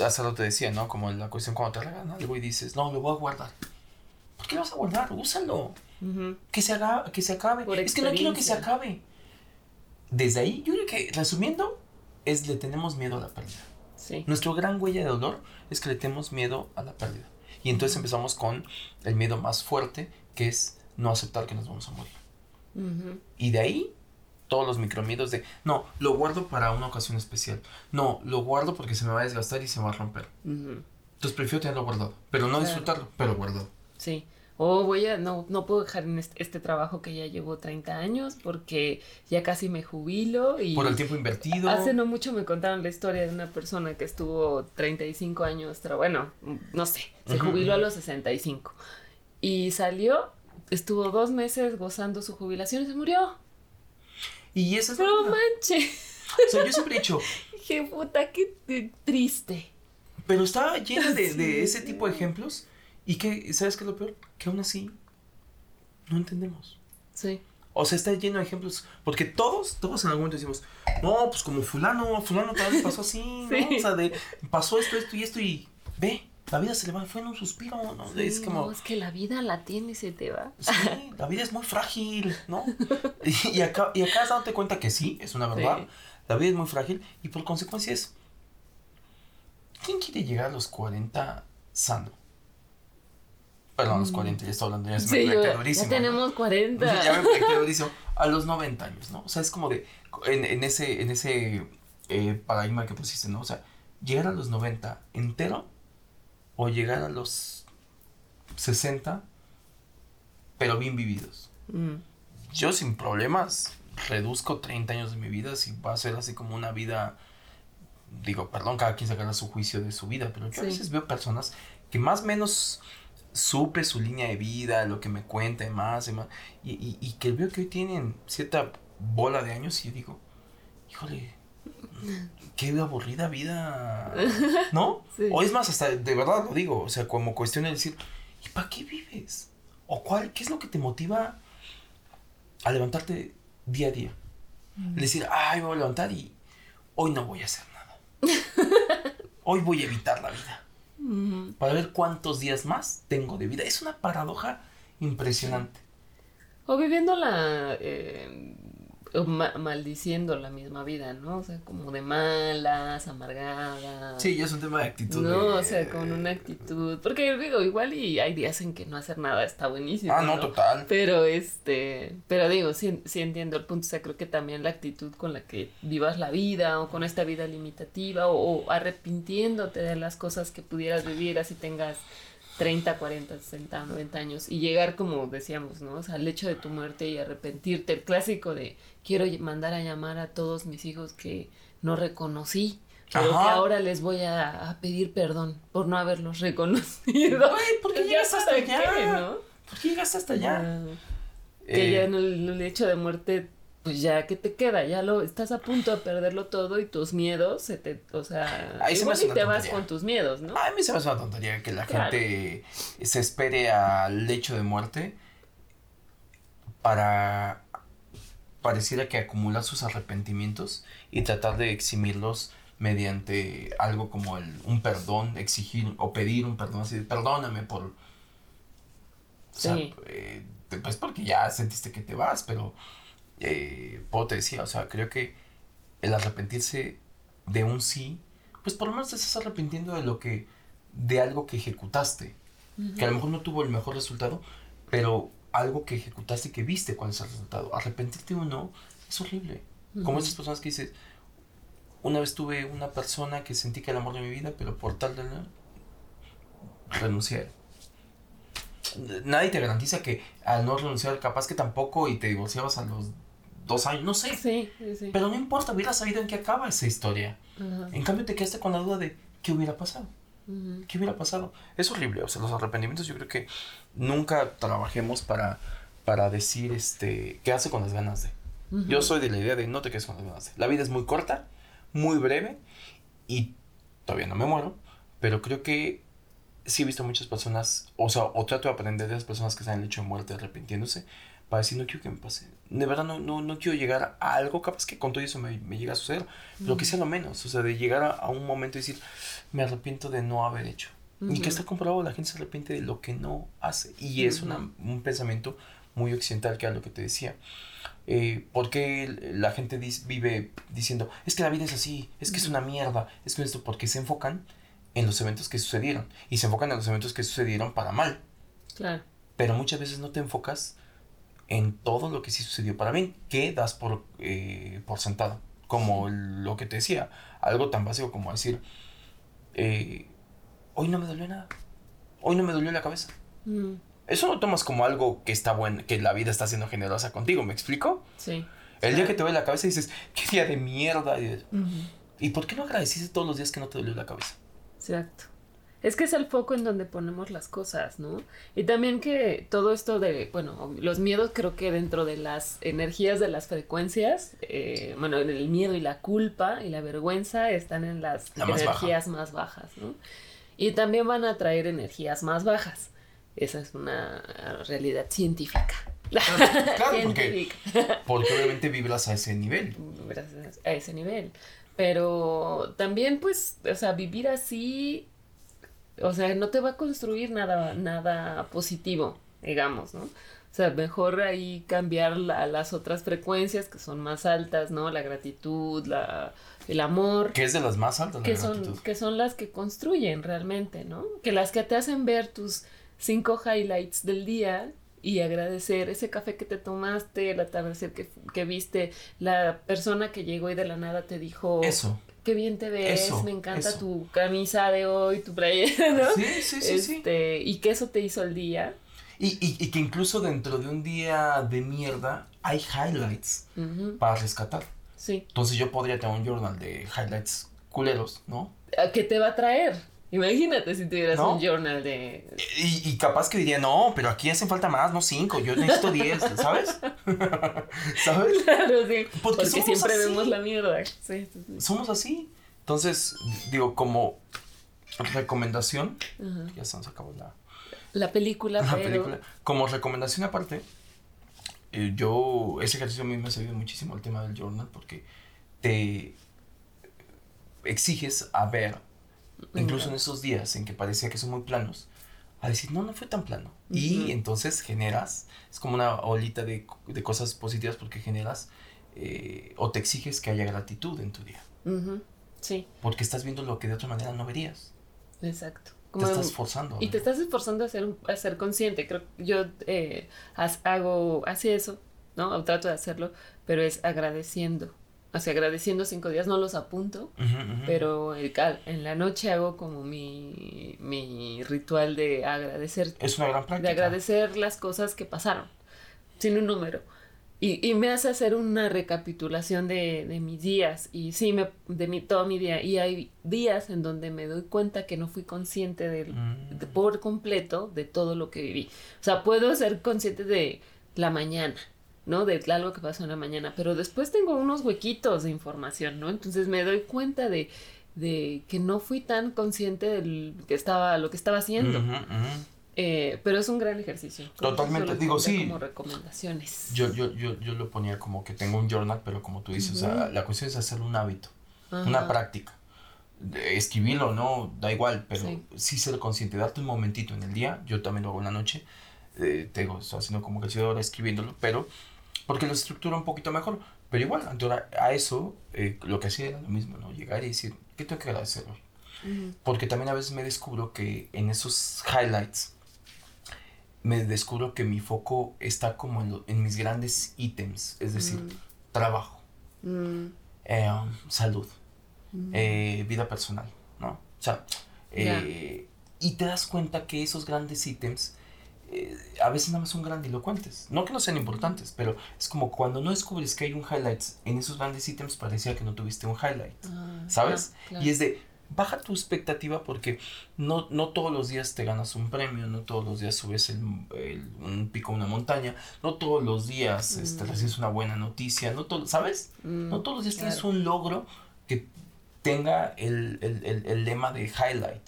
hace rato te decía, ¿no? Como la cuestión cuando te regalan algo y dices, no, lo voy a guardar. ¿Por qué lo vas a guardar? Úsalo. Que se, haga, que se acabe. Por es que no quiero que se acabe. Desde ahí, yo creo que, resumiendo, es le tenemos miedo a la pérdida. Sí. Nuestro gran huella de dolor es que le tenemos miedo a la pérdida. Y entonces empezamos con el miedo más fuerte, que es no aceptar que nos vamos a morir. Ujú. Y de ahí, todos los micromiedos de, no, lo guardo para una ocasión especial. No, lo guardo porque se me va a desgastar y se va a romper. Ujú. Entonces prefiero tenerlo guardado, pero no Claro. disfrutarlo, pero guardado. Sí. O voy a, no, no puedo dejar en este, este trabajo que ya llevo 30 años porque ya casi me jubilo y... Por el tiempo invertido. Hace no mucho me contaron la historia de una persona que estuvo 35 años, pero bueno, no sé, se jubiló a ujú. los 65 y salió, estuvo dos meses gozando su jubilación y se murió. Y eso es... No manches, O sea, yo siempre he dicho, qué puta, qué triste. pero está llena de, de Sí. ese tipo de ejemplos y que, ¿sabes qué es lo peor? Que aún así no entendemos. Sí, O sea, está lleno de ejemplos. Porque todos, todos en algún momento decimos, no, pues como fulano, fulano también pasó así, ¿no? O sea, de, pasó esto, esto y esto y ve, la vida se le va, fue en un suspiro, ¿no? es como... No, es que la vida la tiene y se te va. Sí, la vida es muy frágil, ¿no? y, acá, y acá has dado cuenta que sí, es una verdad. La vida es muy frágil y por consecuencia es... ¿Quién quiere llegar a los 40 sano? Perdón, los 40, ya estoy hablando, ya sí, Ya tenemos 40. Ya me durísimo. A los 90 años, ¿no? O sea, es como de, en, en ese, en ese eh, paradigma que pusiste, ¿no? O sea, llegar a los 90 entero o llegar a los 60, pero bien vividos. Mm. Yo sin problemas reduzco 30 años de mi vida si va a ser así como una vida, digo, perdón, cada quien sacará su juicio de su vida, pero yo a veces veo personas que más o menos supe su línea de vida, lo que me cuenta y más y más, y, y, que veo que hoy tienen cierta bola de años y digo, híjole, qué aburrida vida, ¿no? O es más, hasta de verdad lo digo, o sea, como cuestión de decir, ¿y para qué vives? ¿O cuál, qué es lo que te motiva a levantarte día a día? Mm. Decir, ay, me voy a levantar y hoy no voy a hacer nada. hoy voy a evitar la vida. Para ver cuántos días más tengo de vida. Es una paradoja impresionante. O viviendo la... Maldiciendo la misma vida, ¿no? O sea, como de malas, amargadas. Sí, es un tema de actitud. No, o sea, con una actitud. Porque digo, igual y hay días en que no hacer nada está buenísimo. Ah, no, total. Pero este, pero digo, sí, sí entiendo el punto. O sea, creo que también la actitud con la que vivas la vida o con esta vida limitativa o, o arrepintiéndote de las cosas que pudieras vivir así tengas 30, 40, 60, 90 años y llegar como decíamos, ¿no? O sea, al hecho de tu muerte y arrepentirte, el clásico de quiero mandar a llamar a todos mis hijos que no reconocí, pero que ahora les voy a, pedir perdón por no haberlos reconocido. Ay, ¿por qué llegas hasta allá? ¿no? ¿Por qué llegas hasta allá? que ya en el hecho de muerte pues ya, ¿qué te queda? Ya lo, estás a punto de perderlo todo y tus miedos se te, o sea, Ahí igual se te vas con tus miedos, ¿no? a mí se me hace una tontería que la gente se espere al lecho de muerte para pareciera que acumular sus arrepentimientos y tratar de eximirlos mediante algo como el, un perdón, exigir o pedir un perdón, así, perdóname por... O sea, eh, pues porque ya sentiste que te vas, pero eh, te decía, o sea, creo que el arrepentirse de un sí, pues por lo menos te estás arrepintiendo de lo que, de algo que ejecutaste, que a lo mejor no tuvo el mejor resultado, pero algo que ejecutaste y que viste cuál es el resultado. Arrepentirte o no es horrible. Como esas personas que dices, una vez tuve una persona que sentí que era el amor de mi vida, pero por tal de renuncié nadie te garantiza que al no renunciar, capaz que tampoco y te divorciabas a los dos años, no sé. Sí, sí, Pero no importa, hubiera sabido en qué acaba esa historia. En cambio, te quedaste con la duda de qué hubiera pasado. ¿Qué hubiera pasado? Es horrible, o sea, los arrepentimientos yo creo que nunca trabajemos para, para decir, este, qué hace con las ganas de. Yo soy de la idea de no te quedes con las ganas de. La vida es muy corta, muy breve y todavía no me muero, pero creo que sí he visto muchas personas, o sea, o trato de aprender de las personas que en el hecho muerte arrepintiéndose, para decir, no quiero que me pase. De verdad, no, no, no quiero llegar a algo, capaz que con todo eso me, me llega a suceder, lo que sea lo menos, o sea, de llegar a, un momento y decir, me arrepiento de no haber hecho. Y que está comprobado, la gente se arrepiente de lo que no hace. Y es una, un pensamiento muy occidental, que es lo que te decía. Eh, porque la gente vive diciendo, es que la vida es así, es que es una mierda, es que esto, porque se enfocan en los eventos que sucedieron. Y se enfocan en los eventos que sucedieron para mal. Claro. Pero muchas veces no te enfocas en todo lo que sí sucedió para bien, que das por, eh, por sentado. Como lo que te decía, algo tan básico como decir, eh, hoy no me dolió nada, hoy no me dolió la cabeza. Mm. Eso lo tomas como algo que está bueno, que la vida está siendo generosa contigo, ¿me explico? Sí. El día que te duele la cabeza dices, qué día de mierda. ¿Y por qué no agradeciste todos los días que no te dolió la cabeza? Exacto. Es que es el foco en donde ponemos las cosas, ¿no? Y también que todo esto de, bueno, los miedos creo que dentro de las energías de las frecuencias, eh, bueno, el miedo y la culpa y la vergüenza están en las energías más bajas, ¿no? Y también van a traer energías más bajas. Esa es una realidad científica. Claro, porque, porque obviamente vibras a ese nivel. Vibras a ese nivel. Pero también, pues, o sea, vivir así, o sea, no te va a construir nada, nada positivo, digamos, ¿no? O sea, mejor ahí cambiar a las otras frecuencias que son más altas, ¿no? La gratitud, la, el amor. Que es de las más altas, que son, Que son las que construyen realmente, ¿no? Que las que te hacen ver tus cinco highlights del día y agradecer ese café que te tomaste, el atardecer que, que viste, la persona que llegó y de la nada te dijo... Eso qué bien te ves, me encanta tu camisa de hoy, tu playera, ¿no? Sí, sí, sí, este, Y que eso te hizo el día. Y, y, y, que incluso dentro de un día de mierda hay highlights para rescatar. Sí. Entonces yo podría tener un journal de highlights culeros, ¿no? ¿Qué te va a traer? Imagínate si tuvieras un journal de... Y, y, capaz que diría, no, pero aquí hacen falta más, no cinco, yo necesito diez, ¿sabes? ¿Sabes? Claro, sí. Porque, siempre vemos la mierda. Sí, Somos así. Entonces, digo, como recomendación, ya se nos acabó la, la película, la película. Como recomendación aparte, eh, yo, ese ejercicio a mí me ha servido muchísimo el tema del journal porque te exiges a ver, incluso en esos días en que parecía que son muy planos, a decir, no, no fue tan plano. Y entonces generas, es como una olita de, de cosas positivas porque generas eh, o te exiges que haya gratitud en tu día. Sí. Porque estás viendo lo que de otra manera no verías. Exacto te estás esforzando. Y te estás esforzando a ser, a ser consciente. Creo yo eh, hago, hace eso, ¿no? O trato de hacerlo, pero es agradeciendo. O sea, agradeciendo cinco días, no los apunto, pero en la noche hago como mi, mi ritual de agradecer. Es una gran práctica. De agradecer las cosas que pasaron, sin un número. Y, y, me hace hacer una recapitulación de, de mis días y sí, me, de mi, todo mi día. Y hay días en donde me doy cuenta que no fui consciente de, mm. por completo de todo lo que viví. O sea, puedo ser consciente de la mañana, ¿no? De algo que pasó en la mañana, pero después tengo unos huequitos de información, ¿no? Entonces me doy cuenta de, de que no fui tan consciente de que estaba, lo que estaba haciendo. Eh, pero es un gran ejercicio. Totalmente, digo, sí. Como recomendaciones. Yo, yo, yo, yo lo ponía como que tengo un journal, pero como tú dices, o sea, la cuestión es hacer un hábito, una práctica. Escribirlo, ¿no? Da igual, pero sí. ser consciente, darte un momentito en el día, yo también lo hago en la noche, eh, tengo, estoy haciendo como que estoy ahora escribiéndolo, pero porque lo estructura un poquito mejor. Pero igual, a eso, eh, lo que hacía era lo mismo, ¿no? Llegar y decir, ¿qué tengo que agradecer hoy? Porque también a veces me descubro que en esos highlights, me descubro que mi foco está como en, en mis grandes ítems, es decir, mm. trabajo, mm. Eh, salud, mm. eh, vida personal, ¿no? O sea, eh, y te das cuenta que esos grandes ítems a veces nada más son grandilocuentes. No que no sean importantes, pero es como cuando no descubres que hay un highlight en esos grandes ítems, parecía que no tuviste un highlight, ah, ¿sabes? Y es de, baja tu expectativa porque no, no todos los días te ganas un premio, no todos los días subes el, un pico una montaña, no todos los días este, mm. recibes una buena noticia, no todo, ¿sabes? Mm, no todos los días tienes un logro que tenga el, el, el, lema de highlight.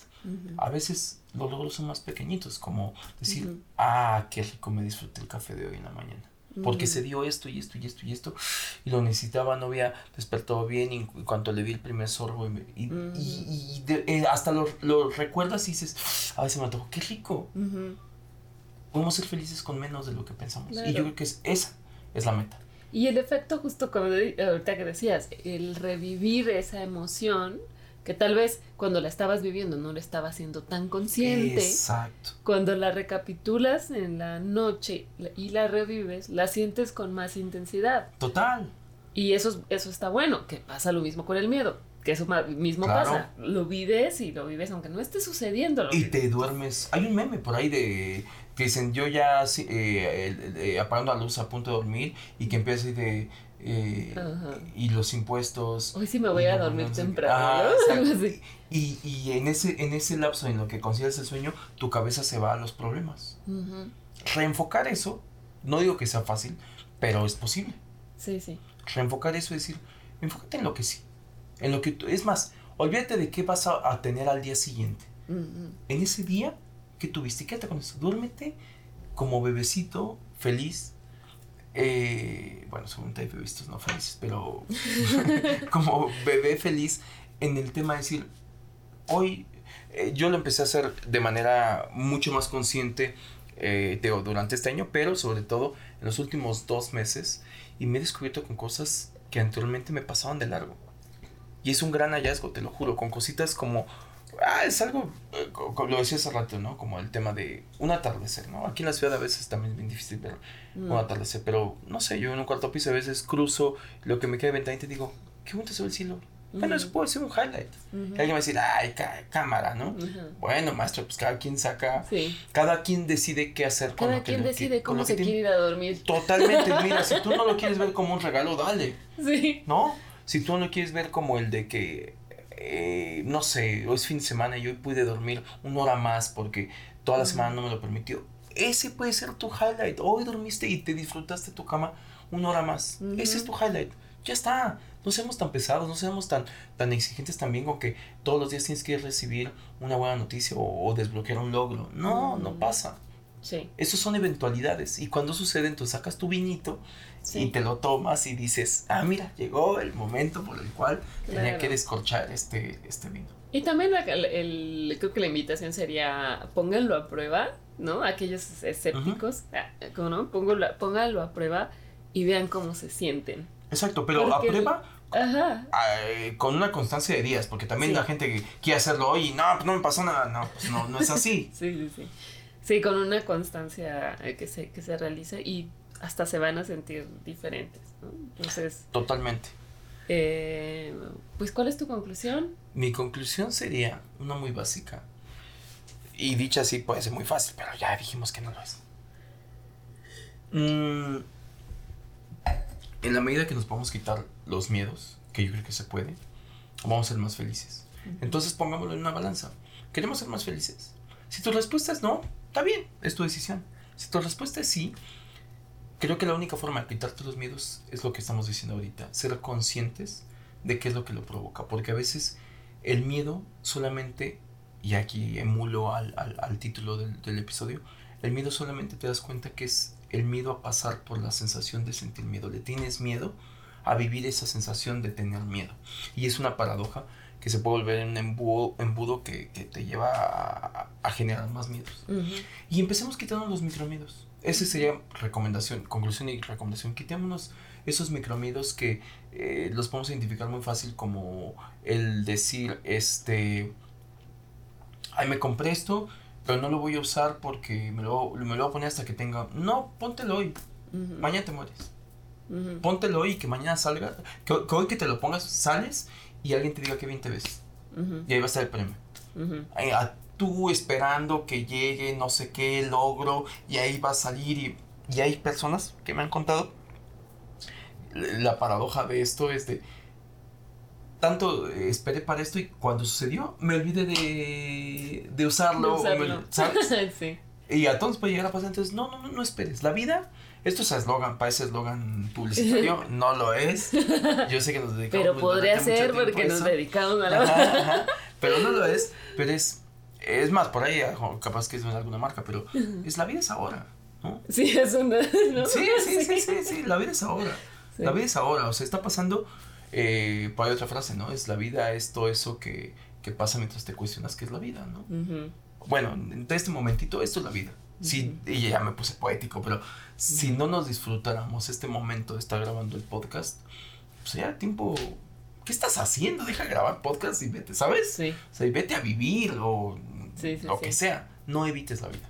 A veces los logros son más pequeñitos, como decir, ah, qué rico me disfruté el café de hoy en la mañana porque se dio esto y esto y esto y esto y lo necesitaba, no había despertado bien y en cuanto le vi el primer sorbo y, y, eh, hasta lo, lo, recuerdas y dices, a veces me antojo, qué rico. Podemos ser felices con menos de lo que pensamos. Y yo creo que es, esa es la meta. Y el efecto justo como ahorita que decías, el revivir esa emoción que tal vez cuando la estabas viviendo no la estabas siendo tan consciente. Exacto. Cuando la recapitulas en la noche y la revives, la sientes con más intensidad. Total. Y eso, eso está bueno, que pasa lo mismo con el miedo, que eso mismo pasa. Lo vives y lo vives aunque no esté sucediendo. y te duermes. Hay un meme por ahí de que dicen yo ya eh, eh, apagando la luz a punto de dormir y que empieza de eh, y los impuestos. Hoy sí me voy a dormir temprano. Ah, y, y en, ese, en ese lapso en lo que consideras el sueño, tu cabeza se va a los problemas. Reenfocar eso, no digo que sea fácil, pero es posible. Sí, sí. Reenfocar eso es decir, enfócate en lo que sí. En lo que es más, olvídate de qué vas a, tener al día siguiente. En ese día que tuviste, quédate con eso. Duérmete como bebecito, feliz, eh, bueno, seguramente hay vistos no felices, pero como bebé feliz en el tema de decir, hoy eh, yo lo empecé a hacer de manera mucho más consciente eh, durante este año, pero sobre todo en los últimos dos meses y me he descubierto con cosas que anteriormente me pasaban de largo. Y es un gran hallazgo, te lo juro, con cositas como Ah, es algo, eh, lo decía hace rato, ¿no? Como el tema de un atardecer, ¿no? Aquí en la ciudad a veces también es bien difícil ver un mm. atardecer, pero no sé, yo en un cuarto piso a veces cruzo lo que me queda de ventanita y digo, qué bonito se ve el cielo. Bueno, eso puede ser un highlight. alguien va a decir, ay, cámara, ¿no? Bueno, maestro, pues cada quien saca, cada quien decide qué hacer con cada quien decide cómo se quiere ir a dormir. Totalmente, mira, si tú no lo quieres ver como un regalo, dale. Sí. ¿No? Si tú no lo quieres ver como el de que eh, no sé, hoy es fin de semana y hoy pude dormir una hora más porque toda la semana no me lo permitió. Ese puede ser tu highlight. Hoy dormiste y te disfrutaste tu cama una hora más. Ese es tu highlight. Ya está. No seamos tan pesados, no seamos tan, tan exigentes también con que todos los días tienes que recibir una buena noticia o, desbloquear un logro. No, no pasa. Sí. Esos son eventualidades. Y cuando suceden, tú sacas tu vinito y te lo tomas y dices, ah, mira, llegó el momento por el cual tenía que descorchar este, este vino. Y también el, creo que la invitación sería pónganlo a prueba, ¿no? Aquellos escépticos, ah, ¿cómo no? Póngalo, pónganlo a prueba y vean cómo se sienten. Exacto, pero a prueba Ajá. con una constancia de días, porque también la gente que quiere hacerlo hoy y no, pues no me pasó nada, no, pues no, no es así. sí, sí, sí. Sí, con una constancia eh, que se, que se realice y hasta se van a sentir diferentes, ¿no? Entonces... Totalmente. Eh, pues, ¿cuál es tu conclusión? Mi conclusión sería una muy básica. Y dicha así puede ser muy fácil, pero ya dijimos que no lo es. Mm, en la medida que nos podamos quitar los miedos, que yo creo que se puede, vamos a ser más felices. Entonces pongámoslo en una balanza. ¿Queremos ser más felices? Si tu respuesta es no, está bien, es tu decisión. Si tu respuesta es sí, creo que la única forma de quitarte los miedos es lo que estamos diciendo ahorita, ser conscientes de qué es lo que lo provoca, porque a veces el miedo solamente, y aquí emulo al, título del, del, episodio, el miedo solamente te das cuenta que es el miedo a pasar por la sensación de sentir miedo, le tienes miedo a vivir esa sensación de tener miedo, y es una paradoja que se puede volver un embudo, embudo que, te lleva a, generar más miedos. Y empecemos quitando los micromiedos. Esa sería recomendación, conclusión y recomendación. Quitémonos esos micromiedos que eh, los podemos identificar muy fácil como el decir, este, ay, me compré esto, pero no lo voy a usar porque me lo, me lo voy a poner hasta que tenga... No, póntelo hoy. Mañana te mueres. Póntelo hoy y que mañana salga. Que, que, hoy que te lo pongas, sales y alguien te diga que bien te ves. Y ahí va a estar el premio. a tú esperando que llegue no sé qué logro y ahí va a salir y, y hay personas que me han contado la paradoja de esto es de tanto esperé para esto y cuando sucedió me olvidé de, de usarlo, ¿sabes? sí. Y a todos puede llegar a pasar, entonces no, no, no, no esperes. La vida esto es eslogan, parece eslogan publicitario, no lo es. Yo sé que nos dedicamos Pero podría ser porque nos dedicamos a la Pero no lo es, pero es es más por ahí capaz que es de alguna marca, pero es la vida es ahora, ¿no? Sí, es una ¿no? sí, sí, sí, sí, sí, la vida es ahora. La vida es ahora, o sea, está pasando eh, por ahí otra frase, ¿no? Es la vida es todo eso que, que pasa mientras te cuestionas qué es la vida, ¿no? Bueno, en este momentito esto es la vida. Sí, y ya me puse poético, pero si no nos disfrutáramos este momento de estar grabando el podcast, pues ya tiempo. ¿Qué estás haciendo? Deja grabar podcast y vete, ¿sabes? Sí. O sea, y vete a vivir o lo que sea. No evites la vida.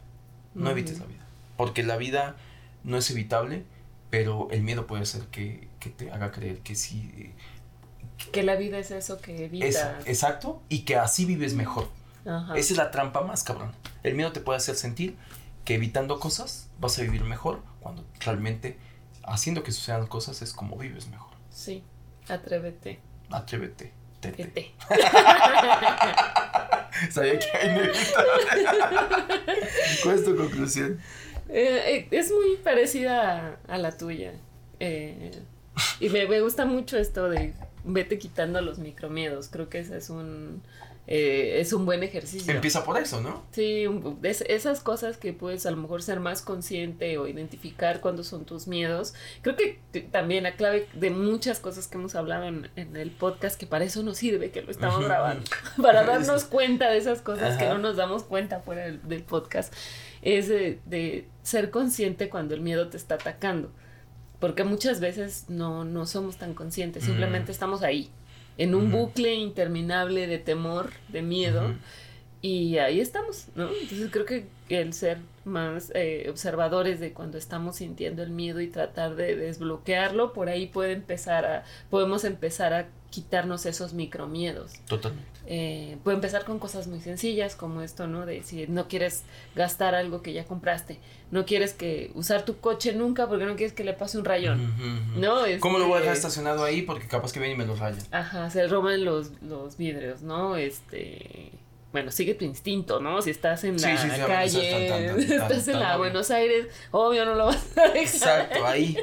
No evites la vida. Porque la vida no es evitable, pero el miedo puede ser que, que te haga creer que sí. Que la vida es eso que evitas. exacto, y que así vives mejor. Esa es la trampa más cabrón. El miedo te puede hacer sentir que evitando cosas vas a vivir mejor cuando realmente haciendo que sucedan cosas es como vives mejor. Sí, atrévete. Atrévete. Tete. Sabía que hay ¿Cuál es tu conclusión? Eh, eh, es muy parecida a, la tuya. Eh, y me, me, gusta mucho esto de vete quitando los micromiedos. Creo que ese es un eh, es un buen ejercicio. Empieza por eso, ¿no? Sí, esas cosas que puedes a lo mejor ser más consciente o identificar cuándo son tus miedos. Creo que también la clave de muchas cosas que hemos hablado en, el podcast, que para eso nos sirve que lo estamos grabando, para darnos cuenta de esas cosas que no nos damos cuenta fuera del, podcast, es de, ser consciente cuando el miedo te está atacando. Porque muchas veces no, no somos tan conscientes, simplemente estamos ahí en un bucle interminable de temor, de miedo. Y ahí estamos, ¿no? Entonces creo que el ser más eh, observadores de cuando estamos sintiendo el miedo y tratar de desbloquearlo, por ahí puede empezar a, podemos empezar a quitarnos esos micromiedos. Totalmente. Eh, puede empezar con cosas muy sencillas como esto, ¿no? De si no quieres gastar algo que ya compraste, no quieres que usar tu coche nunca porque no quieres que le pase un rayón, ¿no? ¿Cómo lo voy a dejar este, estacionado ahí? Porque capaz que viene y me lo rayan. Ajá, se roban los, los vidrios, ¿no? Este bueno, sigue tu instinto, ¿no? Si estás en la calle, estás en la Buenos Aires, obvio no lo vas a dejar. Exacto, ahí.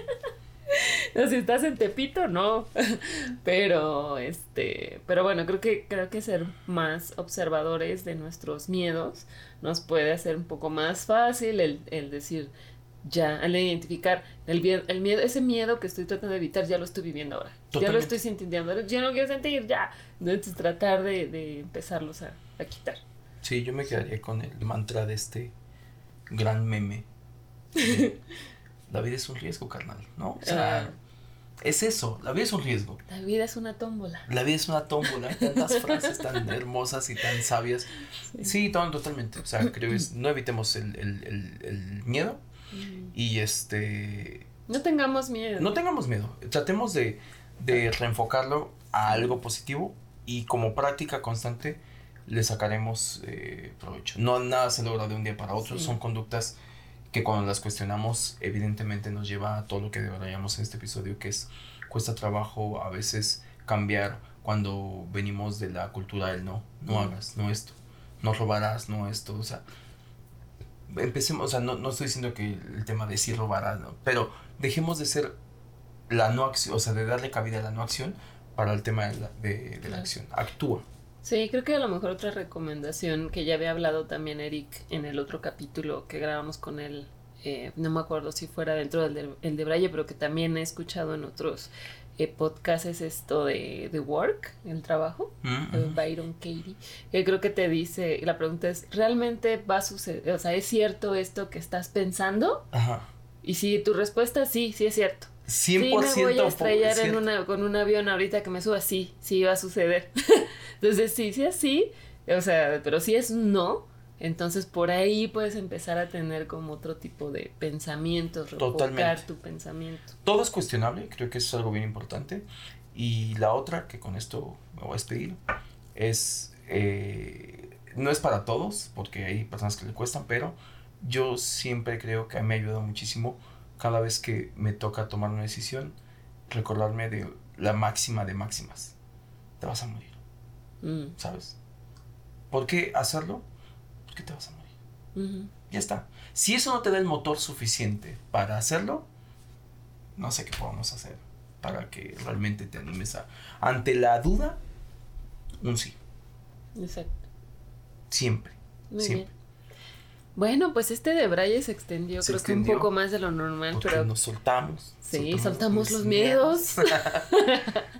si estás en Tepito, no. Pero, este, pero bueno, creo que, creo que ser más observadores de nuestros miedos nos puede hacer un poco más fácil el, el decir, ya, al identificar el, el miedo, ese miedo que estoy tratando de evitar, ya lo estoy viviendo ahora. Ya lo estoy sintiendo, ya no quiero sentir, ya. Entonces tratar de, de empezarlos a, a quitar. Sí, yo me quedaría con el mantra de este gran meme. la vida es un riesgo, carnal, ¿no? O sea, ah. es eso, la vida es un riesgo. La vida es una tómbola. La vida es una tómbola, hay tantas frases tan hermosas y tan sabias. Sí, totalmente. O sea, creo que no evitemos el, el, el, miedo y este... No tengamos miedo. No tengamos miedo. Tratemos de, de reenfocarlo a algo positivo y como práctica constante le sacaremos eh, provecho. No nada se logra de un día para otro, son conductas que cuando las cuestionamos evidentemente nos lleva a todo lo que deberíamos en este episodio, que es cuesta trabajo a veces cambiar cuando venimos de la cultura del no, no hagas, no esto, no robarás, no esto, o sea, empecemos, o sea, no, no estoy diciendo que el tema de sí robarás, pero dejemos de ser la no acción, o sea, de darle cabida a la no acción para el tema de la, de, la acción, actúa. Sí, creo que a lo mejor otra recomendación que ya había hablado también Eric en el otro capítulo que grabamos con él, eh, no me acuerdo si fuera dentro del de, el de Braille, pero que también he escuchado en otros eh, podcasts es esto de, The Work, el trabajo, mm, de Byron Katie, que creo que te dice, la pregunta es, ¿realmente va a suceder? O sea, ¿es cierto esto que estás pensando? Ajá. Y si tu respuesta es sí, sí es cierto. 100% sí me voy a estrellar en una, con un avión ahorita que me suba, sí, sí va a suceder. Entonces, sí, sí, así, o sea, pero si es no, entonces por ahí puedes empezar a tener como otro tipo de pensamientos, refocar tu pensamiento. Todo es cuestionable, creo que eso es algo bien importante. Y la otra, que con esto me voy a despedir, es, eh, no es para todos, porque hay personas que le cuestan, pero yo siempre creo que a mí me ha ayudado muchísimo cada vez que me toca tomar una decisión, recordarme de la máxima de máximas. Te vas a morir. Mm. ¿Sabes? ¿Por qué hacerlo? Porque te vas a morir. Ya está. Si eso no te da el motor suficiente para hacerlo, no sé qué podemos hacer para que realmente te animes a... Ante la duda, un sí. Exacto. Siempre. siempre. Bueno, pues este de Braille se extendió, creo que un poco más de lo normal, pero nos soltamos. Sí, soltamos, los miedos.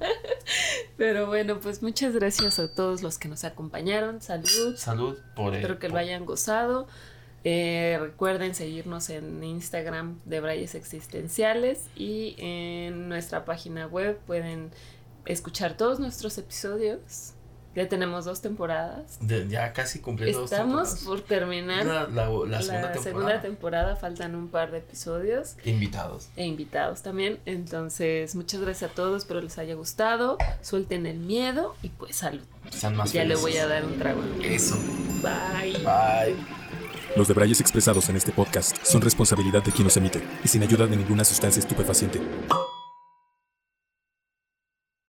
pero bueno, pues muchas gracias a todos los que nos acompañaron. Salud. Salud por Espero que lo hayan gozado. Eh, recuerden seguirnos en Instagram de Brayes Existenciales y en nuestra página web pueden escuchar todos nuestros episodios ya tenemos dos temporadas. ya casi cumpliendo Estamos por terminar la, segunda, temporada. Faltan un par de episodios. Invitados. E invitados también. Entonces, muchas gracias a todos. Espero les haya gustado. Suelten el miedo y pues salud. ya le voy a dar un trago. Eso. Bye. Bye. Los debrayes expresados en este podcast son responsabilidad de quien los emite y sin ayuda de ninguna sustancia estupefaciente.